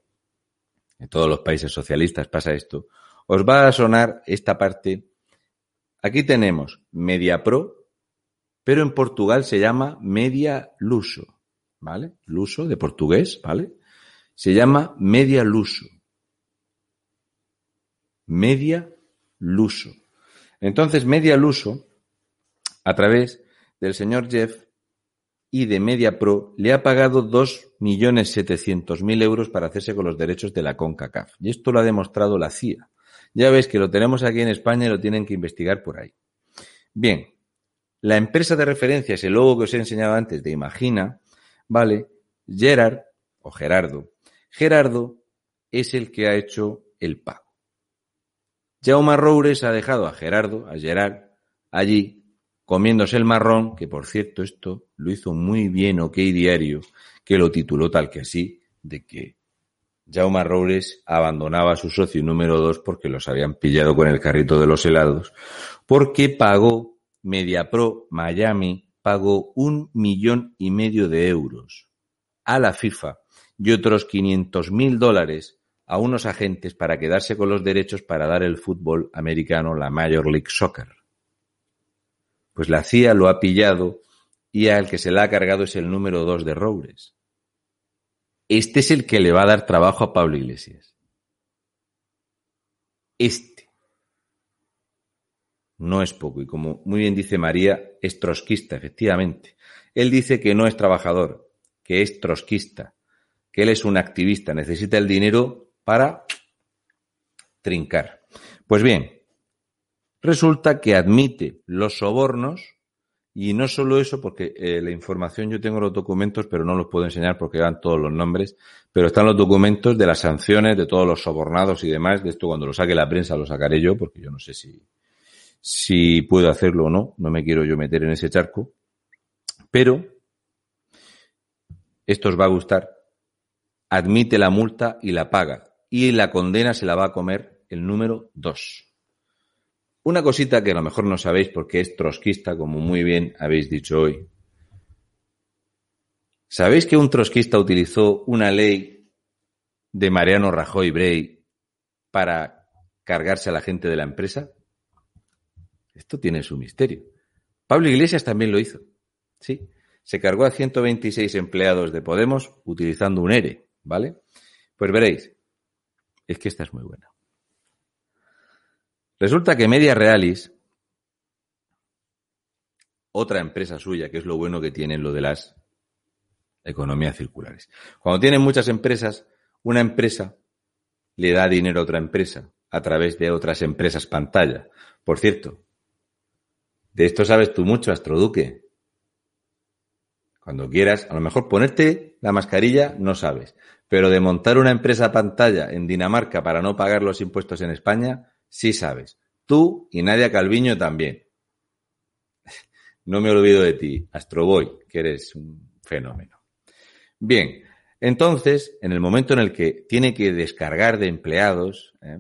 en todos los países socialistas pasa esto, os va a sonar esta parte Aquí tenemos MediaPro, pero en Portugal se llama Media Luso, ¿vale? Luso de portugués, ¿vale? Se llama Media Luso. Media Luso. Entonces, Media Luso, a través del señor Jeff y de MediaPro, le ha pagado 2.700.000 euros para hacerse con los derechos de la CONCACAF. Y esto lo ha demostrado la CIA. Ya veis que lo tenemos aquí en España y lo tienen que investigar por ahí. Bien, la empresa de referencia es el logo que os he enseñado antes de Imagina, ¿vale? Gerard o Gerardo. Gerardo es el que ha hecho el pago. Jaume Roures ha dejado a Gerardo, a Gerard, allí comiéndose el marrón, que por cierto esto lo hizo muy bien OK Diario, que lo tituló tal que así, de que Jaume Roures abandonaba a su socio número dos porque los habían pillado con el carrito de los helados, porque pagó MediaPro Miami pagó un millón y medio de euros a la FIFA y otros 500 mil dólares a unos agentes para quedarse con los derechos para dar el fútbol americano, la Major League Soccer. Pues la CIA lo ha pillado y al que se la ha cargado es el número dos de Roures. Este es el que le va a dar trabajo a Pablo Iglesias. Este. No es poco. Y como muy bien dice María, es trotskista, efectivamente. Él dice que no es trabajador, que es trotskista, que él es un activista, necesita el dinero para trincar. Pues bien, resulta que admite los sobornos y no solo eso, porque eh, la información yo tengo los documentos, pero no los puedo enseñar porque dan todos los nombres, pero están los documentos de las sanciones, de todos los sobornados y demás. De esto cuando lo saque la prensa lo sacaré yo, porque yo no sé si, si puedo hacerlo o no, no me quiero yo meter en ese charco. Pero esto os va a gustar. Admite la multa y la paga. Y la condena se la va a comer el número dos. Una cosita que a lo mejor no sabéis porque es trotskista, como muy bien habéis dicho hoy. ¿Sabéis que un trotskista utilizó una ley de Mariano Rajoy Brey para cargarse a la gente de la empresa? Esto tiene su misterio. Pablo Iglesias también lo hizo. Sí, se cargó a 126 empleados de Podemos utilizando un ERE, ¿vale? Pues veréis, es que esta es muy buena. Resulta que Media Realis, otra empresa suya, que es lo bueno que tienen lo de las economías circulares. Cuando tienen muchas empresas, una empresa le da dinero a otra empresa a través de otras empresas pantalla. Por cierto, de esto sabes tú mucho, Astroduque. Cuando quieras, a lo mejor ponerte la mascarilla no sabes, pero de montar una empresa pantalla en Dinamarca para no pagar los impuestos en España, sí sabes. Tú y Nadia Calviño también. No me olvido de ti, Astroboy, que eres un fenómeno. Bien, entonces, en el momento en el que tiene que descargar de empleados ¿eh?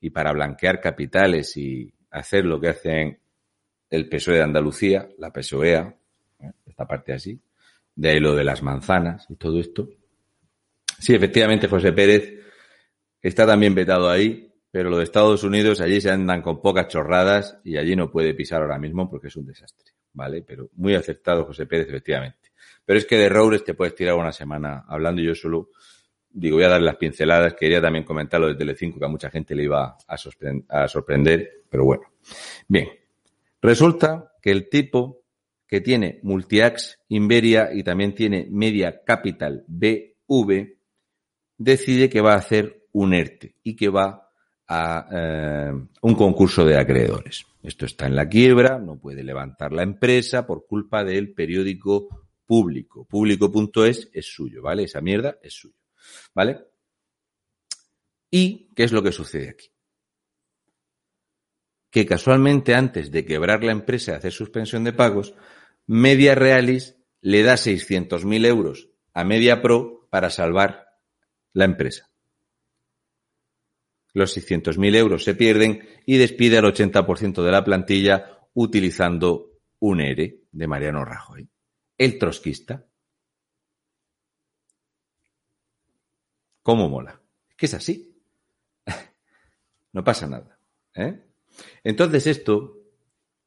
y para blanquear capitales y hacer lo que hacen el PSOE de Andalucía, la PSOEA, ¿eh? esta parte así, de ahí lo de las manzanas y todo esto. Sí, efectivamente, José Pérez está también vetado ahí, pero lo de Estados Unidos, allí se andan con pocas chorradas y allí no puede pisar ahora mismo porque es un desastre, ¿vale? Pero muy aceptado José Pérez, efectivamente. Pero es que de Roures te puedes tirar una semana hablando y yo solo digo, voy a dar las pinceladas, quería también comentarlo de Telecinco que a mucha gente le iba a, a sorprender, pero bueno. Bien, resulta que el tipo que tiene Multiax Inveria y también tiene Media Capital BV decide que va a hacer un ERTE y que va a eh, un concurso de acreedores. Esto está en la quiebra, no puede levantar la empresa por culpa del periódico público. Público.es es suyo, ¿vale? Esa mierda es suyo, ¿vale? ¿Y qué es lo que sucede aquí? Que casualmente antes de quebrar la empresa y hacer suspensión de pagos, Media Realis le da 600.000 euros a Media Pro para salvar la empresa los 600.000 euros se pierden y despide al 80% de la plantilla utilizando un ERE de Mariano Rajoy. El trotskista. ¿Cómo mola? Es que es así. no pasa nada. ¿eh? Entonces esto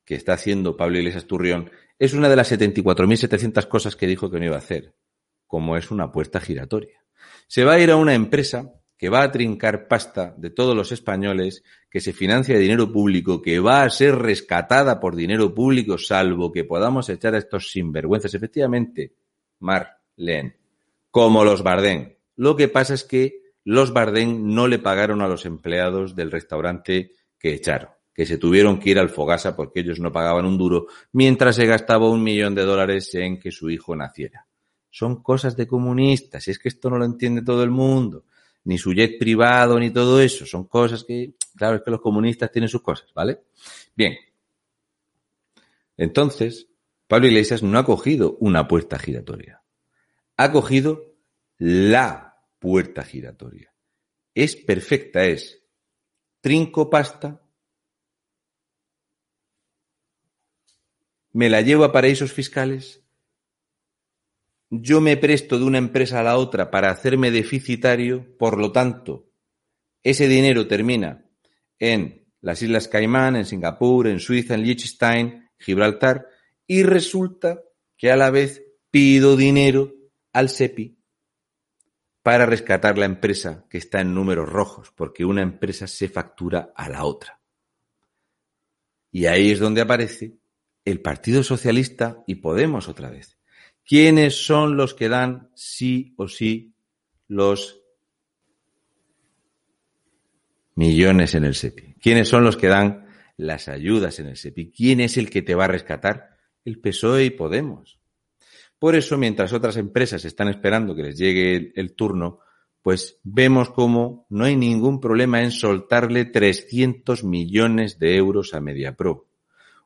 que está haciendo Pablo Iglesias Turrión es una de las 74.700 cosas que dijo que no iba a hacer, como es una puerta giratoria. Se va a ir a una empresa que va a trincar pasta de todos los españoles, que se financia de dinero público, que va a ser rescatada por dinero público, salvo que podamos echar a estos sinvergüenzas. Efectivamente, Marlene, como los Bardén. Lo que pasa es que los Bardén no le pagaron a los empleados del restaurante que echaron, que se tuvieron que ir al Fogasa porque ellos no pagaban un duro, mientras se gastaba un millón de dólares en que su hijo naciera. Son cosas de comunistas, y es que esto no lo entiende todo el mundo ni su jet privado, ni todo eso. Son cosas que, claro, es que los comunistas tienen sus cosas, ¿vale? Bien. Entonces, Pablo Iglesias no ha cogido una puerta giratoria. Ha cogido la puerta giratoria. Es perfecta, es trinco pasta, me la llevo a paraísos fiscales, yo me presto de una empresa a la otra para hacerme deficitario, por lo tanto, ese dinero termina en las Islas Caimán, en Singapur, en Suiza, en Liechtenstein, Gibraltar, y resulta que a la vez pido dinero al SEPI para rescatar la empresa que está en números rojos, porque una empresa se factura a la otra. Y ahí es donde aparece el Partido Socialista y Podemos otra vez. ¿Quiénes son los que dan sí o sí los millones en el SEPI? ¿Quiénes son los que dan las ayudas en el SEPI? ¿Quién es el que te va a rescatar? El PSOE y Podemos. Por eso, mientras otras empresas están esperando que les llegue el, turno, pues vemos como no hay ningún problema en soltarle 300 millones de euros a MediaPro.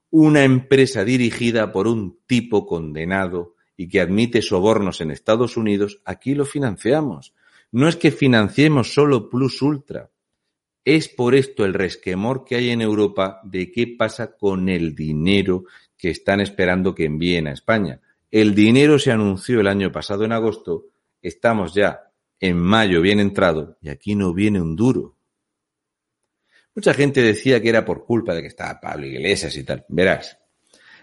Una empresa dirigida por un tipo condenado y que admite sobornos en Estados Unidos, aquí lo financiamos. No es que financiemos solo Plus Ultra. Es por esto el resquemor que hay en Europa de qué pasa con el dinero que están esperando que envíen a España. El dinero se anunció el año pasado en agosto, estamos ya en mayo bien entrado y aquí no viene un duro. Mucha gente decía que era por culpa de que estaba Pablo Iglesias y tal. Verás,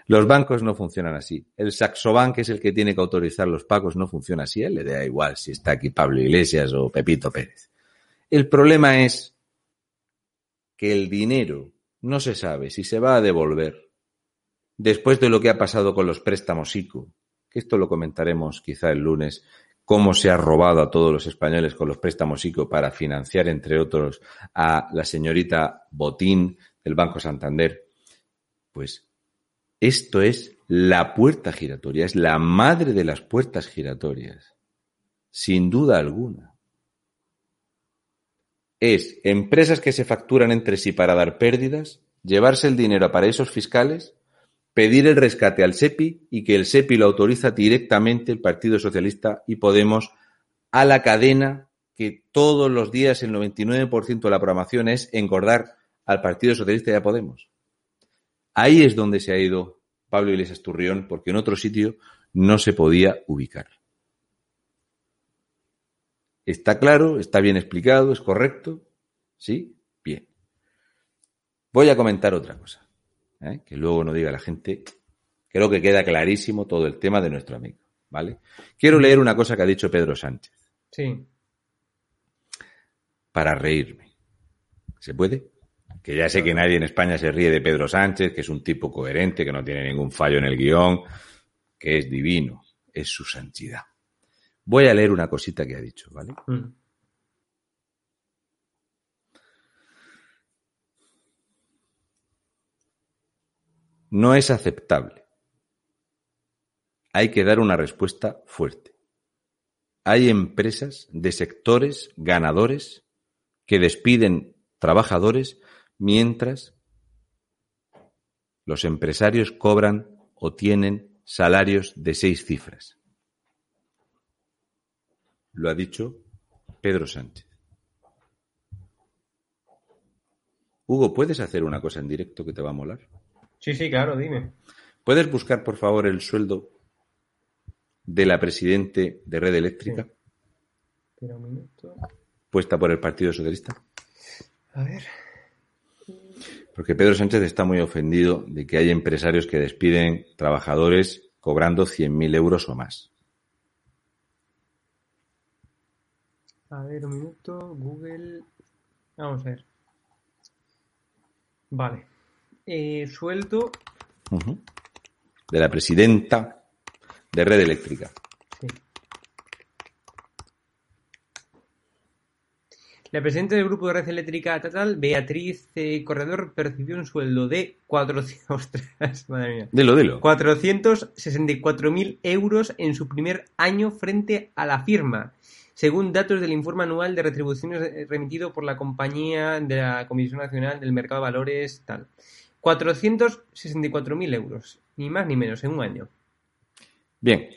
los bancos no funcionan así. El Saxobank, que es el que tiene que autorizar los pagos, no funciona así. Él le da igual si está aquí Pablo Iglesias o Pepito Pérez. El problema es que el dinero no se sabe si se va a devolver después de lo que ha pasado con los préstamos ICO, que esto lo comentaremos quizá el lunes, cómo se ha robado a todos los españoles con los préstamos ICO para financiar, entre otros, a la señorita Botín del Banco Santander. Pues esto es la puerta giratoria, es la madre de las puertas giratorias, sin duda alguna. Es empresas que se facturan entre sí para dar pérdidas, llevarse el dinero a paraísos fiscales, pedir el rescate al SEPI y que el SEPI lo autoriza directamente el Partido Socialista y Podemos a la cadena que todos los días el 99% de la programación es engordar al Partido Socialista y a Podemos. Ahí es donde se ha ido Pablo Iglesias Turrión, porque en otro sitio no se podía ubicar. ¿Está claro? ¿Está bien explicado? ¿Es correcto? ¿Sí? Bien. Voy a comentar otra cosa, ¿eh? que luego no diga la gente. Creo que queda clarísimo todo el tema de nuestro amigo, ¿vale? Quiero leer una cosa que ha dicho Pedro Sánchez. Sí. Para reírme. ¿Se puede? Que ya sé que nadie en España se ríe de Pedro Sánchez, que es un tipo coherente, que no tiene ningún fallo en el guion, que es divino, es su santidad. Voy a leer una cosita que ha dicho, ¿vale? Mm. No es aceptable. Hay que dar una respuesta fuerte. Hay empresas de sectores ganadores que despiden trabajadores mientras los empresarios cobran o tienen salarios de seis cifras. Lo ha dicho Pedro Sánchez. Hugo, ¿puedes hacer una cosa en directo que te va a molar? Sí, sí, claro, dime. ¿Puedes buscar, por favor, el sueldo de la presidente de Red Eléctrica, Espera un minuto. puesta por el Partido Socialista? A ver. Porque Pedro Sánchez está muy ofendido de que hay empresarios que despiden trabajadores cobrando 100.000 euros o más. A ver, un minuto. Google. Vamos a ver. Vale. Eh, sueldo. De la presidenta de Red Eléctrica. La presidenta del grupo de red eléctrica total, Beatriz eh, Corredor, percibió un sueldo de 400, ostras, madre mía, Dilo, dilo. 464.000 euros en su primer año frente a la firma, según datos del informe anual de retribuciones eh, remitido por la compañía de la Comisión Nacional del Mercado de Valores, tal. 464.000 euros, ni más ni menos, en un año. Bien.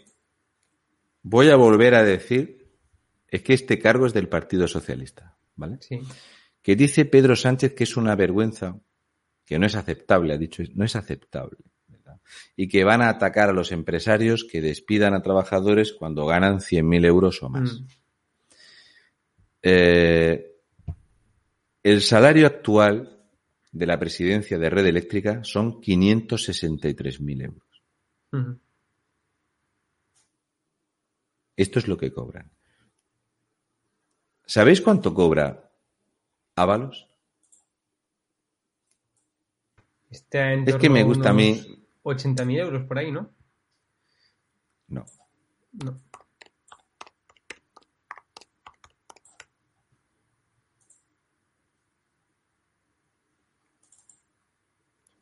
Voy a volver a decir, es que este cargo es del Partido Socialista, ¿vale? Sí. Que dice Pedro Sánchez que es una vergüenza, que no es aceptable, ha dicho, no es aceptable. ¿verdad? y que van a atacar a los empresarios que despidan a trabajadores cuando ganan 100.000 euros o más. Mm. Eh, el salario actual de la presidencia de Red Eléctrica son 563.000 euros. Ujú. Esto es lo que cobran. ¿Sabéis cuánto cobra Ábalos? Está en Es que me gusta a mí- unos 80.000 euros por ahí, ¿no? No. No.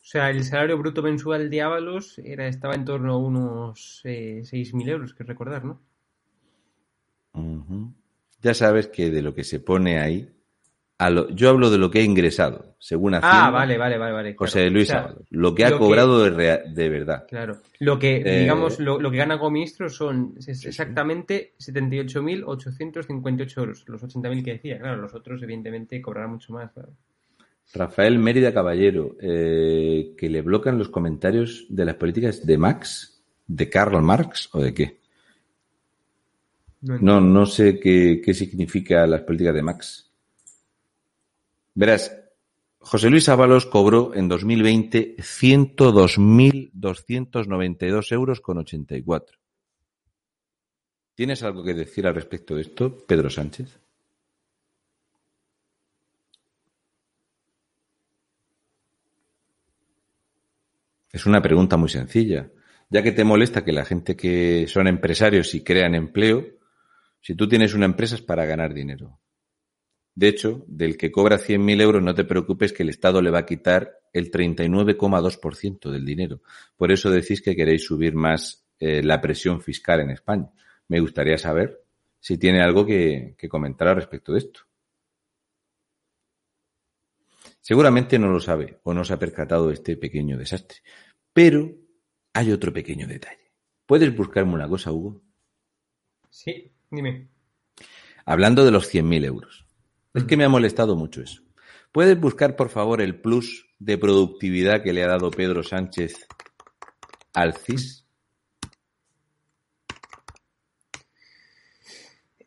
O sea, el salario bruto mensual de Ábalos era, estaba en torno a unos eh, 6.000 euros, que recordar, ¿no? Ujú. Ya sabes que de lo que se pone ahí, a lo- yo hablo de lo que ha ingresado, según Hacienda, Ah, vale, vale, vale, vale. José claro. Luis O sea, Ábalos. Lo que ha lo que- cobrado de, rea- de verdad. Claro. Lo que, Eh, digamos, lo, lo que gana como ministro son exactamente 78.858 euros. Los 80.000 que decía. Claro, los otros, evidentemente, cobrarán mucho más. claro. Rafael Mérida Caballero, eh, que le bloquean los comentarios de las políticas de Max, de Karl Marx o de qué. No No, no sé qué, qué significa las políticas de Max. Verás, José Luis Ábalos cobró en 2020 102.292 euros con 84. ¿Tienes algo que decir al respecto de esto, Pedro Sánchez? Es una pregunta muy sencilla. Ya que te molesta que la gente que son empresarios y crean empleo, si tú tienes una empresa es para ganar dinero. De hecho, del que cobra 100.000 euros no te preocupes que el Estado le va a quitar el 39,2% del dinero. Por eso decís que queréis subir más eh, la presión fiscal en España. Me gustaría saber si tiene algo que, comentar al respecto de esto. Seguramente no lo sabe o no se ha percatado de este pequeño desastre. Pero hay otro pequeño detalle. ¿Puedes buscarme una cosa, Hugo? Sí, dime. Hablando de los 100.000 euros. Es que me ha molestado mucho eso. ¿Puedes buscar, por favor, el plus de productividad que le ha dado Pedro Sánchez al CIS?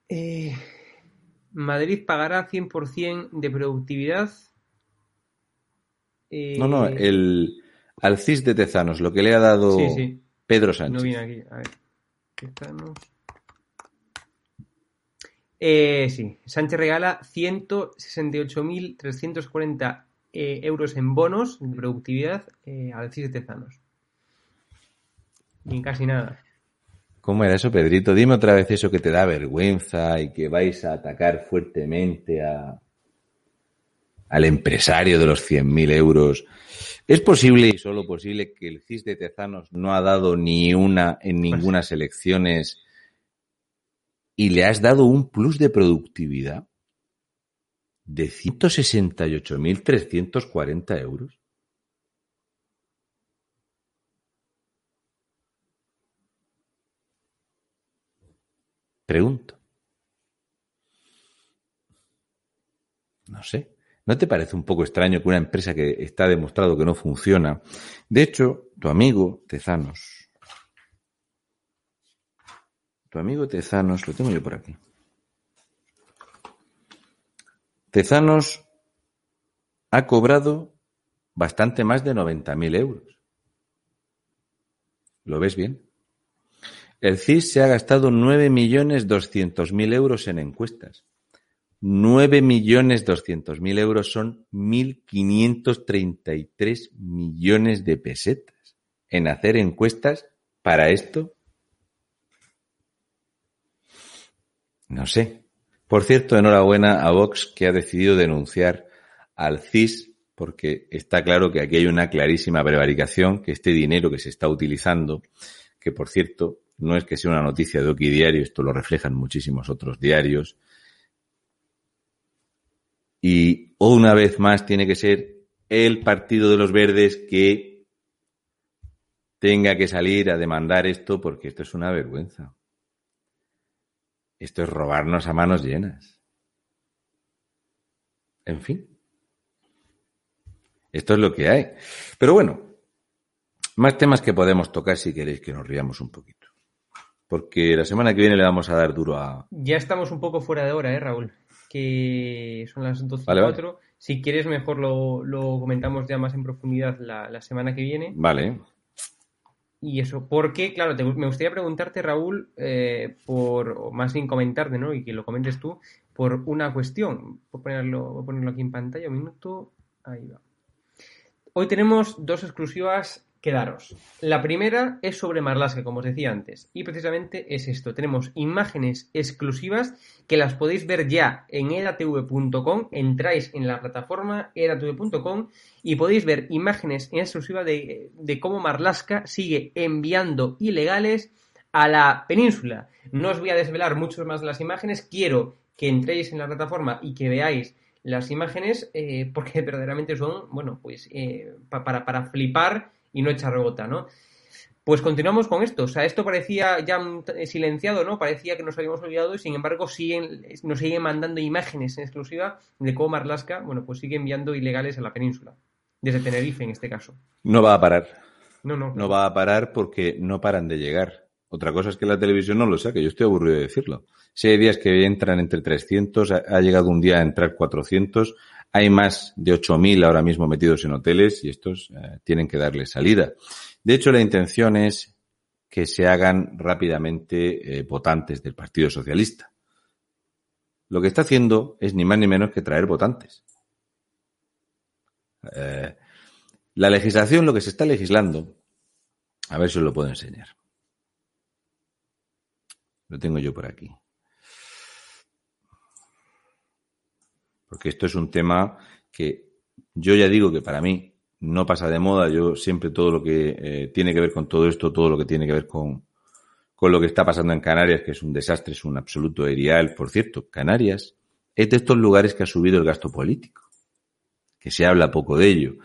Eh, Madrid pagará 100% de productividad. Eh, No, no, el, al CIS de Tezanos, lo que le ha dado Sí, sí. Pedro No Sánchez. viene aquí. A ver. Tezanos. Eh, sí, Sánchez regala 168.340 eh, euros en bonos de productividad eh, al CIS de Tezanos. Ni casi nada. ¿Cómo era eso, Pedrito? Dime otra vez eso que te da vergüenza y que vais a atacar fuertemente a, al empresario de los 100.000 euros. ¿Es posible y solo posible que el CIS de Tezanos no ha dado ni una en ninguna elecciones y le has dado un plus de productividad de 168.340 euros? Pregunto. No sé. ¿No te parece un poco extraño que una empresa que está demostrado que no funciona? De hecho, tu amigo Tezanos. Tu amigo Tezanos, lo tengo yo por aquí. Tezanos ha cobrado bastante más de 90.000 euros. ¿Lo ves bien? El CIS se ha gastado 9.200.000 euros en encuestas. 9.200.000 euros son 1.533 millones de pesetas en hacer encuestas para esto. No sé. Por cierto, enhorabuena a Vox que ha decidido denunciar al CIS porque está claro que aquí hay una clarísima prevaricación, que este dinero que se está utilizando, que por cierto no es que sea una noticia de Oki Diario, esto lo reflejan muchísimos otros diarios, y una vez más tiene que ser el Partido de los Verdes que tenga que salir a demandar esto porque esto es una vergüenza. Esto es robarnos a manos llenas. En fin. Esto es lo que hay. Pero bueno, Más temas que podemos tocar si queréis que nos riamos un poquito. Porque la semana que viene le vamos a dar duro a... Ya estamos un poco fuera de hora, ¿eh, Raúl? Que son las 12 y Vale, vale. 4. Si quieres, mejor lo, lo comentamos ya más en profundidad la, la semana que viene. Vale. Y eso, porque, claro, me gustaría preguntarte, Raúl, eh, por, o más bien comentarte, ¿no? Y que lo comentes tú, por una cuestión. Voy a ponerlo, voy a ponerlo aquí en pantalla, un minuto. Ahí va. Hoy tenemos dos exclusivas que daros. La primera es sobre Marlaska, como os decía antes. Y precisamente es esto. Tenemos imágenes exclusivas que las podéis ver ya en edatv.com. Entráis en la plataforma edatv.com y podéis ver imágenes en exclusiva de, de cómo Marlaska sigue enviando ilegales a la península. No os voy a desvelar mucho más las imágenes. Quiero que entréis en la plataforma y que veáis las imágenes eh, porque verdaderamente son, bueno, pues eh, pa- para, para flipar y no echar gota, ¿no? Pues continuamos con esto. O sea, esto parecía ya mm, silenciado, ¿no? Parecía que nos habíamos olvidado y sin embargo siguen, nos siguen mandando imágenes en exclusiva de cómo Marlaska, bueno, pues sigue enviando ilegales a la península. Desde Tenerife, en este caso. No va a parar. No, no. No va a parar porque no paran de llegar. Otra cosa es que la televisión no lo saque. Yo estoy aburrido de decirlo. Si hay días que entran entre 300, ha ha llegado un día a entrar 400. Hay más de 8.000 ahora mismo metidos en hoteles y estos eh, tienen que darle salida. De hecho, la intención es que se hagan rápidamente eh, votantes del Partido Socialista. Lo que está haciendo es ni más ni menos que traer votantes. Eh, la legislación, lo que se está legislando, a ver si os lo puedo enseñar. Lo tengo yo por aquí. Porque esto es un tema que yo ya digo que para mí no pasa de moda. Yo siempre todo lo que eh, tiene que ver con todo esto, todo lo que tiene que ver con, con lo que está pasando en Canarias, que es un desastre, es un absoluto erial. Por cierto, Canarias es de estos lugares que ha subido el gasto político, que se habla poco de ello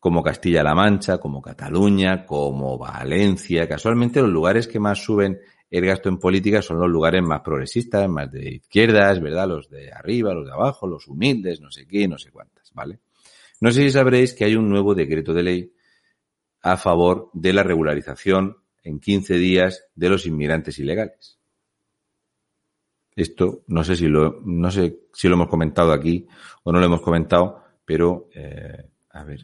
como Castilla-La Mancha, como Cataluña, como Valencia. Casualmente los lugares que más suben el gasto en política son los lugares más progresistas, más de izquierdas, ¿verdad? Los de arriba, los de abajo, los humildes, no sé qué, no sé cuántas, ¿vale? No sé si sabréis que hay un nuevo decreto de ley a favor de la regularización en 15 días de los inmigrantes ilegales. Esto no sé si lo, no sé si lo hemos comentado aquí o no lo hemos comentado, pero eh, a ver.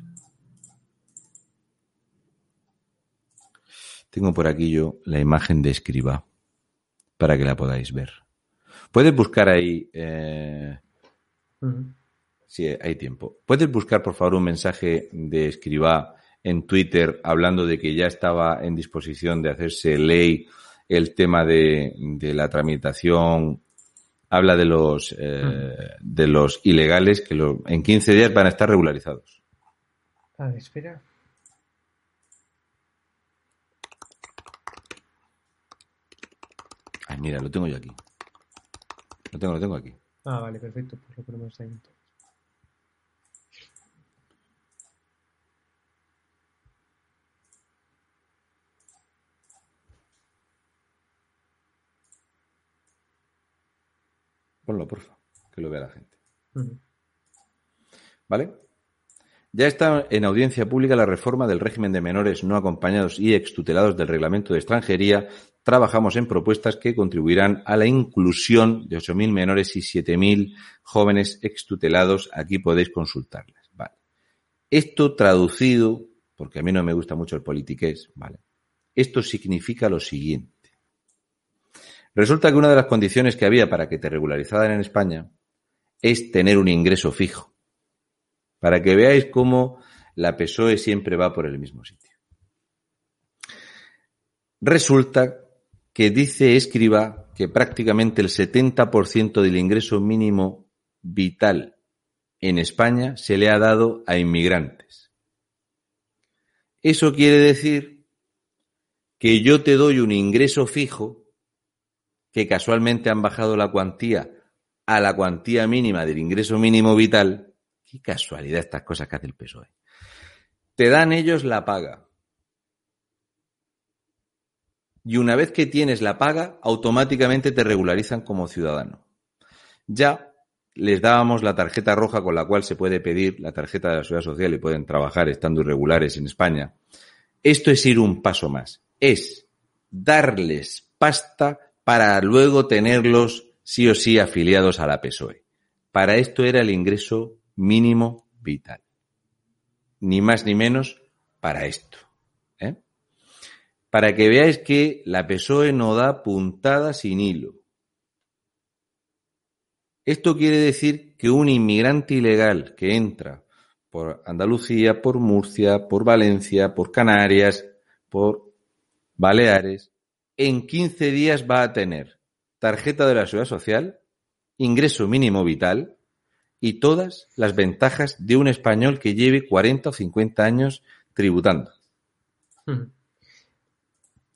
Tengo por aquí yo la imagen de escriba para que la podáis ver. Puedes buscar ahí, eh, si hay tiempo. Puedes buscar por favor un mensaje de escriba en Twitter hablando de que ya estaba en disposición de hacerse ley el tema de, de la tramitación. Habla de los eh, de los ilegales que lo- en 15 días van a estar regularizados. A ver, espera. Mira, lo tengo yo aquí. Lo tengo, lo tengo aquí. Ah, vale, perfecto. Pues lo ponemos ahí entonces. Ponlo, porfa, que lo vea la gente. ¿Vale? Ya está en audiencia pública la reforma del régimen de menores no acompañados y extutelados del reglamento de extranjería. Trabajamos en propuestas que contribuirán a la inclusión de 8.000 menores y 7.000 jóvenes extutelados. Aquí podéis consultarlas. Vale. Esto traducido, porque a mí no me gusta mucho el politiqués, ¿vale? Esto significa lo siguiente. Resulta que una de las condiciones que había para que te regularizaran en España es tener un ingreso fijo. Para que veáis cómo la PSOE siempre va por el mismo sitio. Resulta que dice Escriba que prácticamente el 70% del ingreso mínimo vital en España se le ha dado a inmigrantes. Eso quiere decir que yo te doy un ingreso fijo que casualmente han bajado la cuantía a la cuantía mínima del ingreso mínimo vital. Qué casualidad estas cosas que hace el PSOE. Te dan ellos la paga. Y una vez que tienes la paga, automáticamente te regularizan como ciudadano. Ya les dábamos la tarjeta roja con la cual se puede pedir la tarjeta de la seguridad social y pueden trabajar estando irregulares en España. Esto es ir un paso más. Es darles pasta para luego tenerlos sí o sí afiliados a la PSOE. Para esto era el ingreso mínimo vital. Ni más ni menos para esto. Para que veáis que la PSOE no da puntada sin hilo. Esto quiere decir que un inmigrante ilegal que entra por Andalucía, por Murcia, por Valencia, por Canarias, por Baleares, en 15 días va a tener tarjeta de la seguridad social, ingreso mínimo vital y todas las ventajas de un español que lleve 40 o 50 años tributando. Hmm.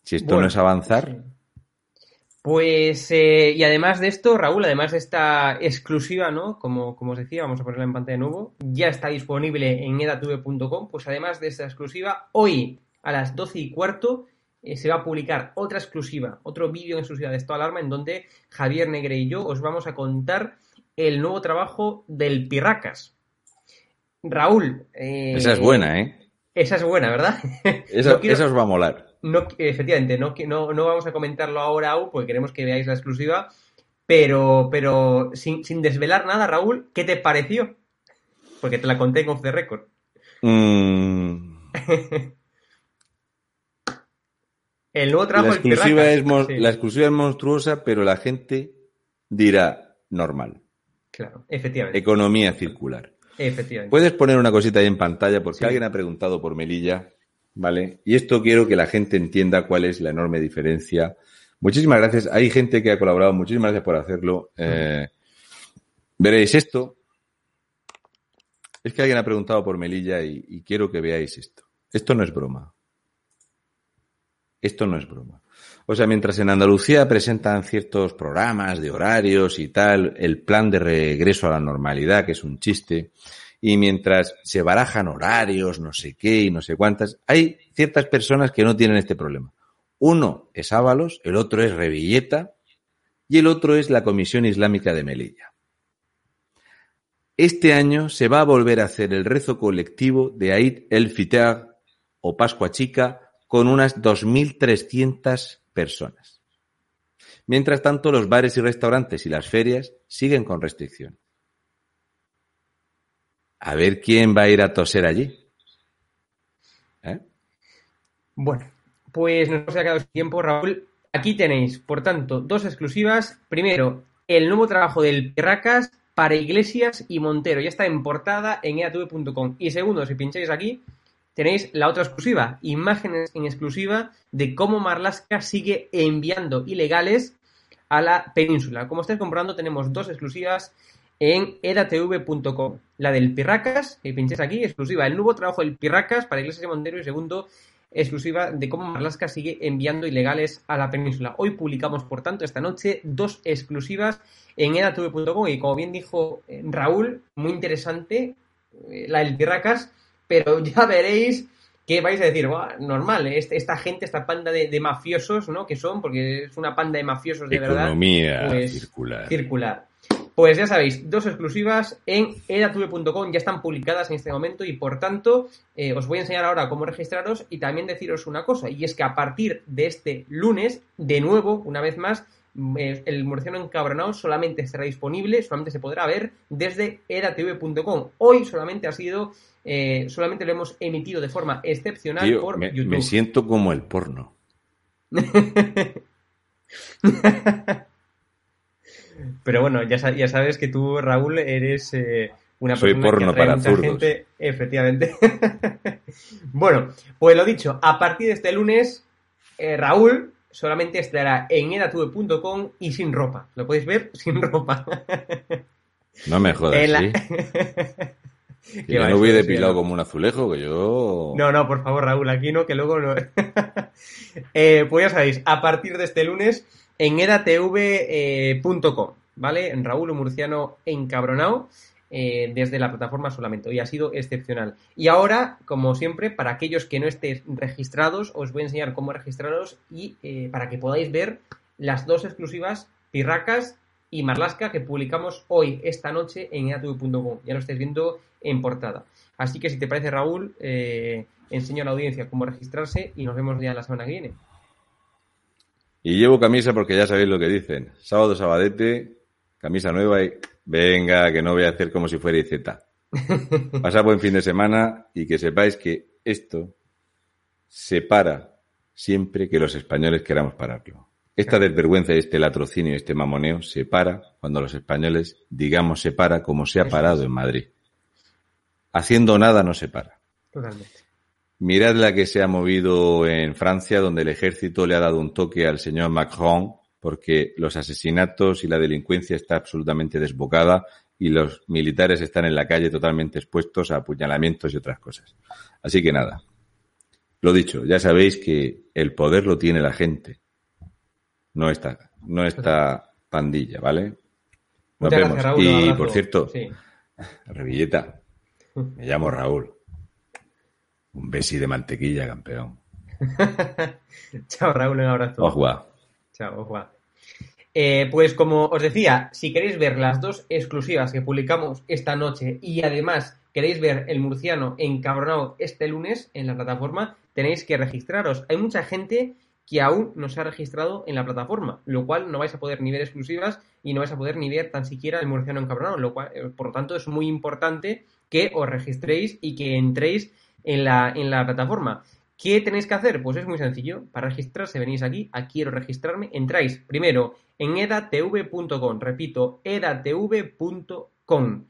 Si esto Bueno, no es avanzar, sí. Pues, eh, y además de esto, Raúl, además de esta exclusiva, ¿no? Como, como os decía, vamos a ponerla en pantalla de nuevo, ya está disponible en edatv.com, pues además de esta exclusiva, hoy a las 12 y cuarto eh, se va a publicar otra exclusiva, otro vídeo en exclusiva de Estado de Alarma, en donde Javier Negre y yo os vamos a contar el nuevo trabajo del Pirracas. Raúl. eh, esa es buena, ¿eh? Esa es buena, ¿verdad? Esa, No quiero- esa os va a molar. No, efectivamente, no, no, no vamos a comentarlo ahora aún porque queremos que veáis la exclusiva, pero, pero sin, sin desvelar nada, Raúl, ¿qué te pareció? Porque te la conté en Off the Record. Mm, El nuevo la, trabajo del exclusiva es Sí, la exclusiva es monstruosa, pero la gente dirá normal. Claro, efectivamente. Economía circular. efectivamente. Puedes poner una cosita ahí en pantalla porque Sí. alguien ha preguntado por Melilla, ¿vale? Y esto quiero que la gente entienda cuál es la enorme diferencia. Muchísimas gracias. Hay gente que ha colaborado. Muchísimas gracias por hacerlo. Eh, veréis esto. Es que alguien ha preguntado por Melilla y, y quiero que veáis esto. Esto no es broma. Esto no es broma. O sea, mientras en Andalucía presentan ciertos programas de horarios y tal, el plan de regreso a la normalidad, que es un chiste, y mientras se barajan horarios, no sé qué y no sé cuántas, hay ciertas personas que no tienen este problema. Uno es Ábalos, el otro es Revilleta y el otro es la Comisión Islámica de Melilla. Este año se va a volver a hacer el rezo colectivo de Aid el Fitr o Pascua Chica con unas 2.300 personas. Mientras tanto, los bares y restaurantes y las ferias siguen con restricción. A ver quién va a ir a toser allí. ¿Eh? Bueno, pues nos ha quedado tiempo, Raúl. Aquí tenéis, por tanto, dos exclusivas. Primero, el nuevo trabajo del Pirracas para Iglesias y Montero. Ya está en portada en eatv.com. Y segundo, si pincháis aquí, tenéis la otra exclusiva, imágenes en exclusiva de cómo Marlaska sigue enviando ilegales a la península. Como estáis comprando, tenemos dos exclusivas en edatv.com. La del Pirracas, que pincháis aquí, exclusiva. El nuevo trabajo del Pirracas para Iglesias y Montero. Y segundo, exclusiva de cómo Marlaska sigue enviando ilegales a la península. Hoy publicamos, por tanto, esta noche dos exclusivas en edatv.com y como bien dijo eh, Raúl, muy interesante eh, la del Pirracas, pero ya veréis que vais a decir, "Buah, normal, este- esta gente, esta panda de, de mafiosos, ¿no? Que son, porque es una panda de mafiosos de verdad. Economía pues, circular. circular. Pues ya sabéis, dos exclusivas en edatv.com ya están publicadas en este momento y por tanto eh, os voy a enseñar ahora cómo registraros y también deciros una cosa y es que a partir de este lunes, de nuevo, una vez más, mm, eh, el murciano encabronado solamente estará disponible, solamente se podrá ver desde edatv.com. Hoy solamente ha sido, eh, solamente lo hemos emitido de forma excepcional Tío, por me, YouTube. me siento como el porno. Pero bueno, ya, ya sabes que tú, Raúl, eres eh, una Soy persona porno que atrae para mucha zurdos. gente, efectivamente. bueno, pues lo dicho, a partir de este lunes, eh, Raúl solamente estará en edatube.com y sin ropa. Lo podéis ver sin ropa. No me jodas, En la- ¿sí? Que yo no voy eso, depilado como un azulejo, que yo... No, no, por favor, Raúl, aquí no, que luego no. Eh, pues ya sabéis, a partir de este lunes en edatv.com, ¿vale? En Raúl Murciano encabronado eh, desde la plataforma solamente. Hoy ha sido excepcional. Y ahora, como siempre, para aquellos que no estéis registrados, os voy a enseñar cómo registraros y eh, para que podáis ver las dos exclusivas, Pirracas y Marlasca, que publicamos hoy, esta noche, en edatv.com. Ya lo estáis viendo en portada. Así que si te parece, Raúl, eh, enseño a la audiencia cómo registrarse y nos vemos ya la semana que viene. Y llevo camisa porque ya sabéis lo que dicen. Sábado, sabadete, camisa nueva y venga, que no voy a hacer como si fuera IZ. Pasad buen fin de semana y que sepáis que esto se para siempre que los españoles queramos pararlo. Esta desvergüenza y este latrocinio y este mamoneo se para cuando los españoles digamos se para como se ha parado en Madrid. Haciendo nada no se para. Totalmente. Mirad la que se ha movido en Francia, donde el ejército le ha dado un toque al señor Macron, porque los asesinatos y la delincuencia está absolutamente desbocada y los militares están en la calle totalmente expuestos a apuñalamientos y otras cosas. Así que nada. Lo dicho, ya sabéis que el poder lo tiene la gente. No esta, no esta pandilla, ¿vale? Nos Muchas vemos. gracias, Raúl, un y por cierto, Sí. Revilleta, me llamo Raúl. Un besi de mantequilla, campeón. Chao, Raúl, un abrazo. Ojua. Chao, Juan. Eh, pues como os decía, si queréis ver las dos exclusivas que publicamos esta noche y además queréis ver el murciano encabronado este lunes en la plataforma, tenéis que registraros. Hay mucha gente que aún no se ha registrado en la plataforma, lo cual no vais a poder ni ver exclusivas y no vais a poder ni ver tan siquiera el murciano encabronado, lo cual, eh, por lo tanto, es muy importante que os registréis y que entréis en la, en la plataforma. ¿Qué tenéis que hacer? Pues es muy sencillo. Para registrarse venís aquí, a quiero registrarme, entráis primero en edatv.com, repito, edatv.com.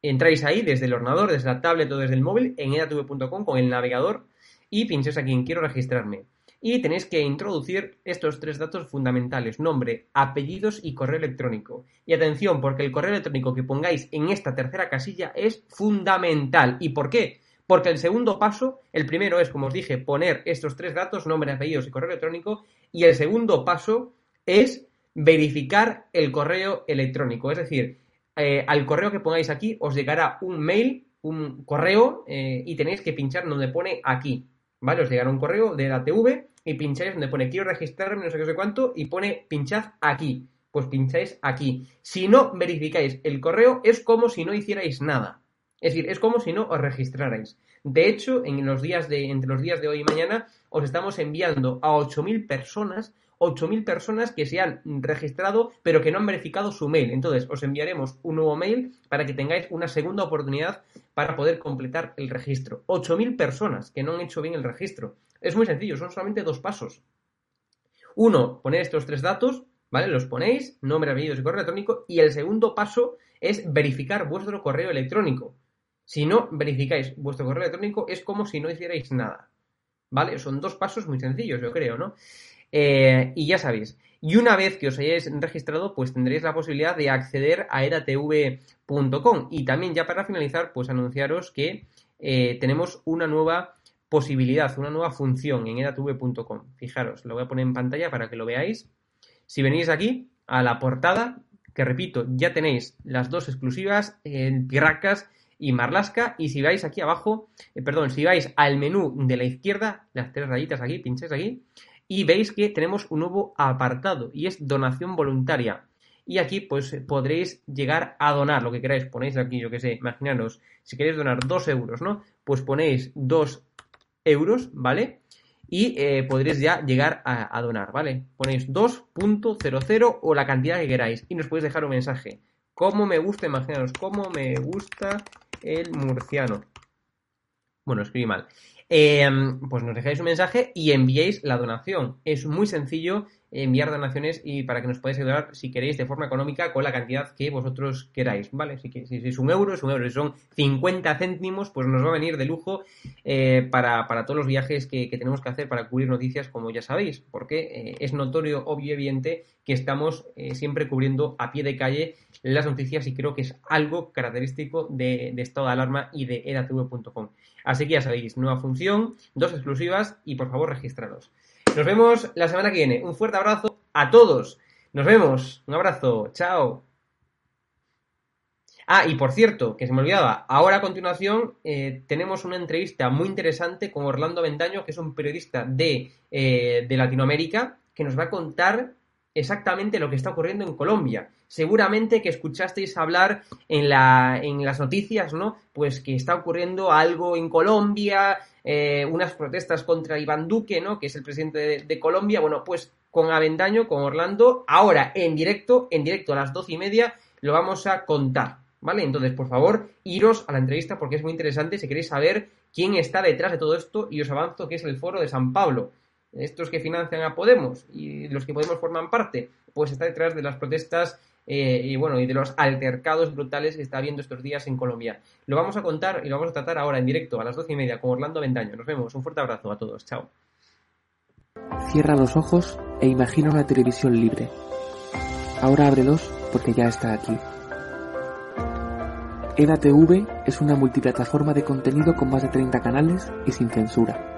Entráis ahí desde el ordenador, desde la tablet o desde el móvil, en edatv.com con el navegador y pincháis aquí en quiero registrarme. Y tenéis que introducir estos tres datos fundamentales, nombre, apellidos y correo electrónico. Y atención, porque el correo electrónico que pongáis en esta tercera casilla es fundamental. ¿Y por qué? Porque el segundo paso, el primero es, como os dije, poner estos tres datos, nombre, apellidos y correo electrónico, y el segundo paso es verificar el correo electrónico. Es decir, eh, al correo que pongáis aquí os llegará un mail, un correo, eh, y tenéis que pinchar donde pone aquí. ¿Vale? Os llegará un correo de la TV y pincháis donde pone quiero registrarme, no sé qué, sé cuánto, y pone pinchad aquí. Pues pincháis aquí. Si no verificáis el correo, es como si no hicierais nada. Es decir, es como si no os registrarais. De hecho, en los días de, entre los días de hoy y mañana, os estamos enviando a 8.000 personas, 8.000 personas que se han registrado, pero que no han verificado su mail. Entonces, os enviaremos un nuevo mail para que tengáis una segunda oportunidad para poder completar el registro. 8.000 personas que no han hecho bien el registro. Es muy sencillo, son solamente dos pasos. Uno, poner estos tres datos, ¿vale? Los ponéis, nombre, apellidos y correo electrónico. Y el segundo paso es verificar vuestro correo electrónico. Si no verificáis vuestro correo electrónico, es como si no hicierais nada. ¿Vale? Son dos pasos muy sencillos, yo creo, ¿no? Eh, y ya sabéis. Y una vez que os hayáis registrado, pues tendréis la posibilidad de acceder a edatv.com. Y también, ya para finalizar, pues anunciaros que eh, tenemos una nueva posibilidad, una nueva función en edatv.com. Fijaros, lo voy a poner en pantalla para que lo veáis. Si venís aquí a la portada, que repito, ya tenéis las dos exclusivas, en Pirracas y Marlasca. Y si vais aquí abajo, eh, perdón, si vais al menú de la izquierda, las tres rayitas aquí, pincháis aquí, y veis que tenemos un nuevo apartado y es donación voluntaria. Y aquí pues podréis llegar a donar lo que queráis. Ponéis aquí, yo que sé, imaginaros, si queréis donar 2 euros, ¿no? Pues ponéis 2 euros, ¿vale? Y eh, podréis ya llegar a, a donar, ¿vale? Ponéis 2.00 o la cantidad que queráis y nos podéis dejar un mensaje. ¿Cómo me gusta, imaginaros, cómo me gusta el murciano? Bueno, escribí mal. Eh, pues nos dejáis un mensaje y enviéis la donación. Es muy sencillo enviar donaciones y para que nos podáis ayudar si queréis de forma económica con la cantidad que vosotros queráis, ¿vale? Si, que- si es un euro, es un euro. Si son 50 céntimos, pues nos va a venir de lujo eh, para, para todos los viajes que, que tenemos que hacer para cubrir noticias, como ya sabéis, porque eh, es notorio, obvio y evidente que estamos eh, siempre cubriendo a pie de calle las noticias y creo que es algo característico de, de estado de alarma y de edatv.com. Así que ya sabéis, nueva función, dos exclusivas y por favor registraros. Nos vemos la semana que viene. Un fuerte abrazo a todos. Nos vemos. Un abrazo. Chao. Ah, y por cierto, que se me olvidaba, ahora a continuación eh, tenemos una entrevista muy interesante con Orlando Vendaño, que es un periodista de, eh, de Latinoamérica, que nos va a contar exactamente lo que está ocurriendo en Colombia. Seguramente que escuchasteis hablar en, la, en las noticias, ¿no? Pues que está ocurriendo algo en Colombia, eh, unas protestas contra Iván Duque, ¿no? Que es el presidente de, Colombia. Bueno, pues con Avendaño, con Orlando, ahora en directo, en directo a las doce y media, lo vamos a contar. ¿Vale? Entonces, por favor, iros a la entrevista porque es muy interesante si queréis saber quién está detrás de todo esto y os avanzo que es el foro de San Pablo. Estos que financian a Podemos y los que Podemos forman parte, pues está detrás de las protestas eh, y bueno, y de los altercados brutales que está habiendo estos días en Colombia. Lo vamos a contar y lo vamos a tratar ahora en directo a las doce y media con Orlando Ventaño. Nos vemos. Un fuerte abrazo a todos. Chao. Cierra los ojos e imagina una televisión libre. Ahora ábrelos porque ya está aquí. EDATV es una multiplataforma de contenido con más de 30 canales y sin censura.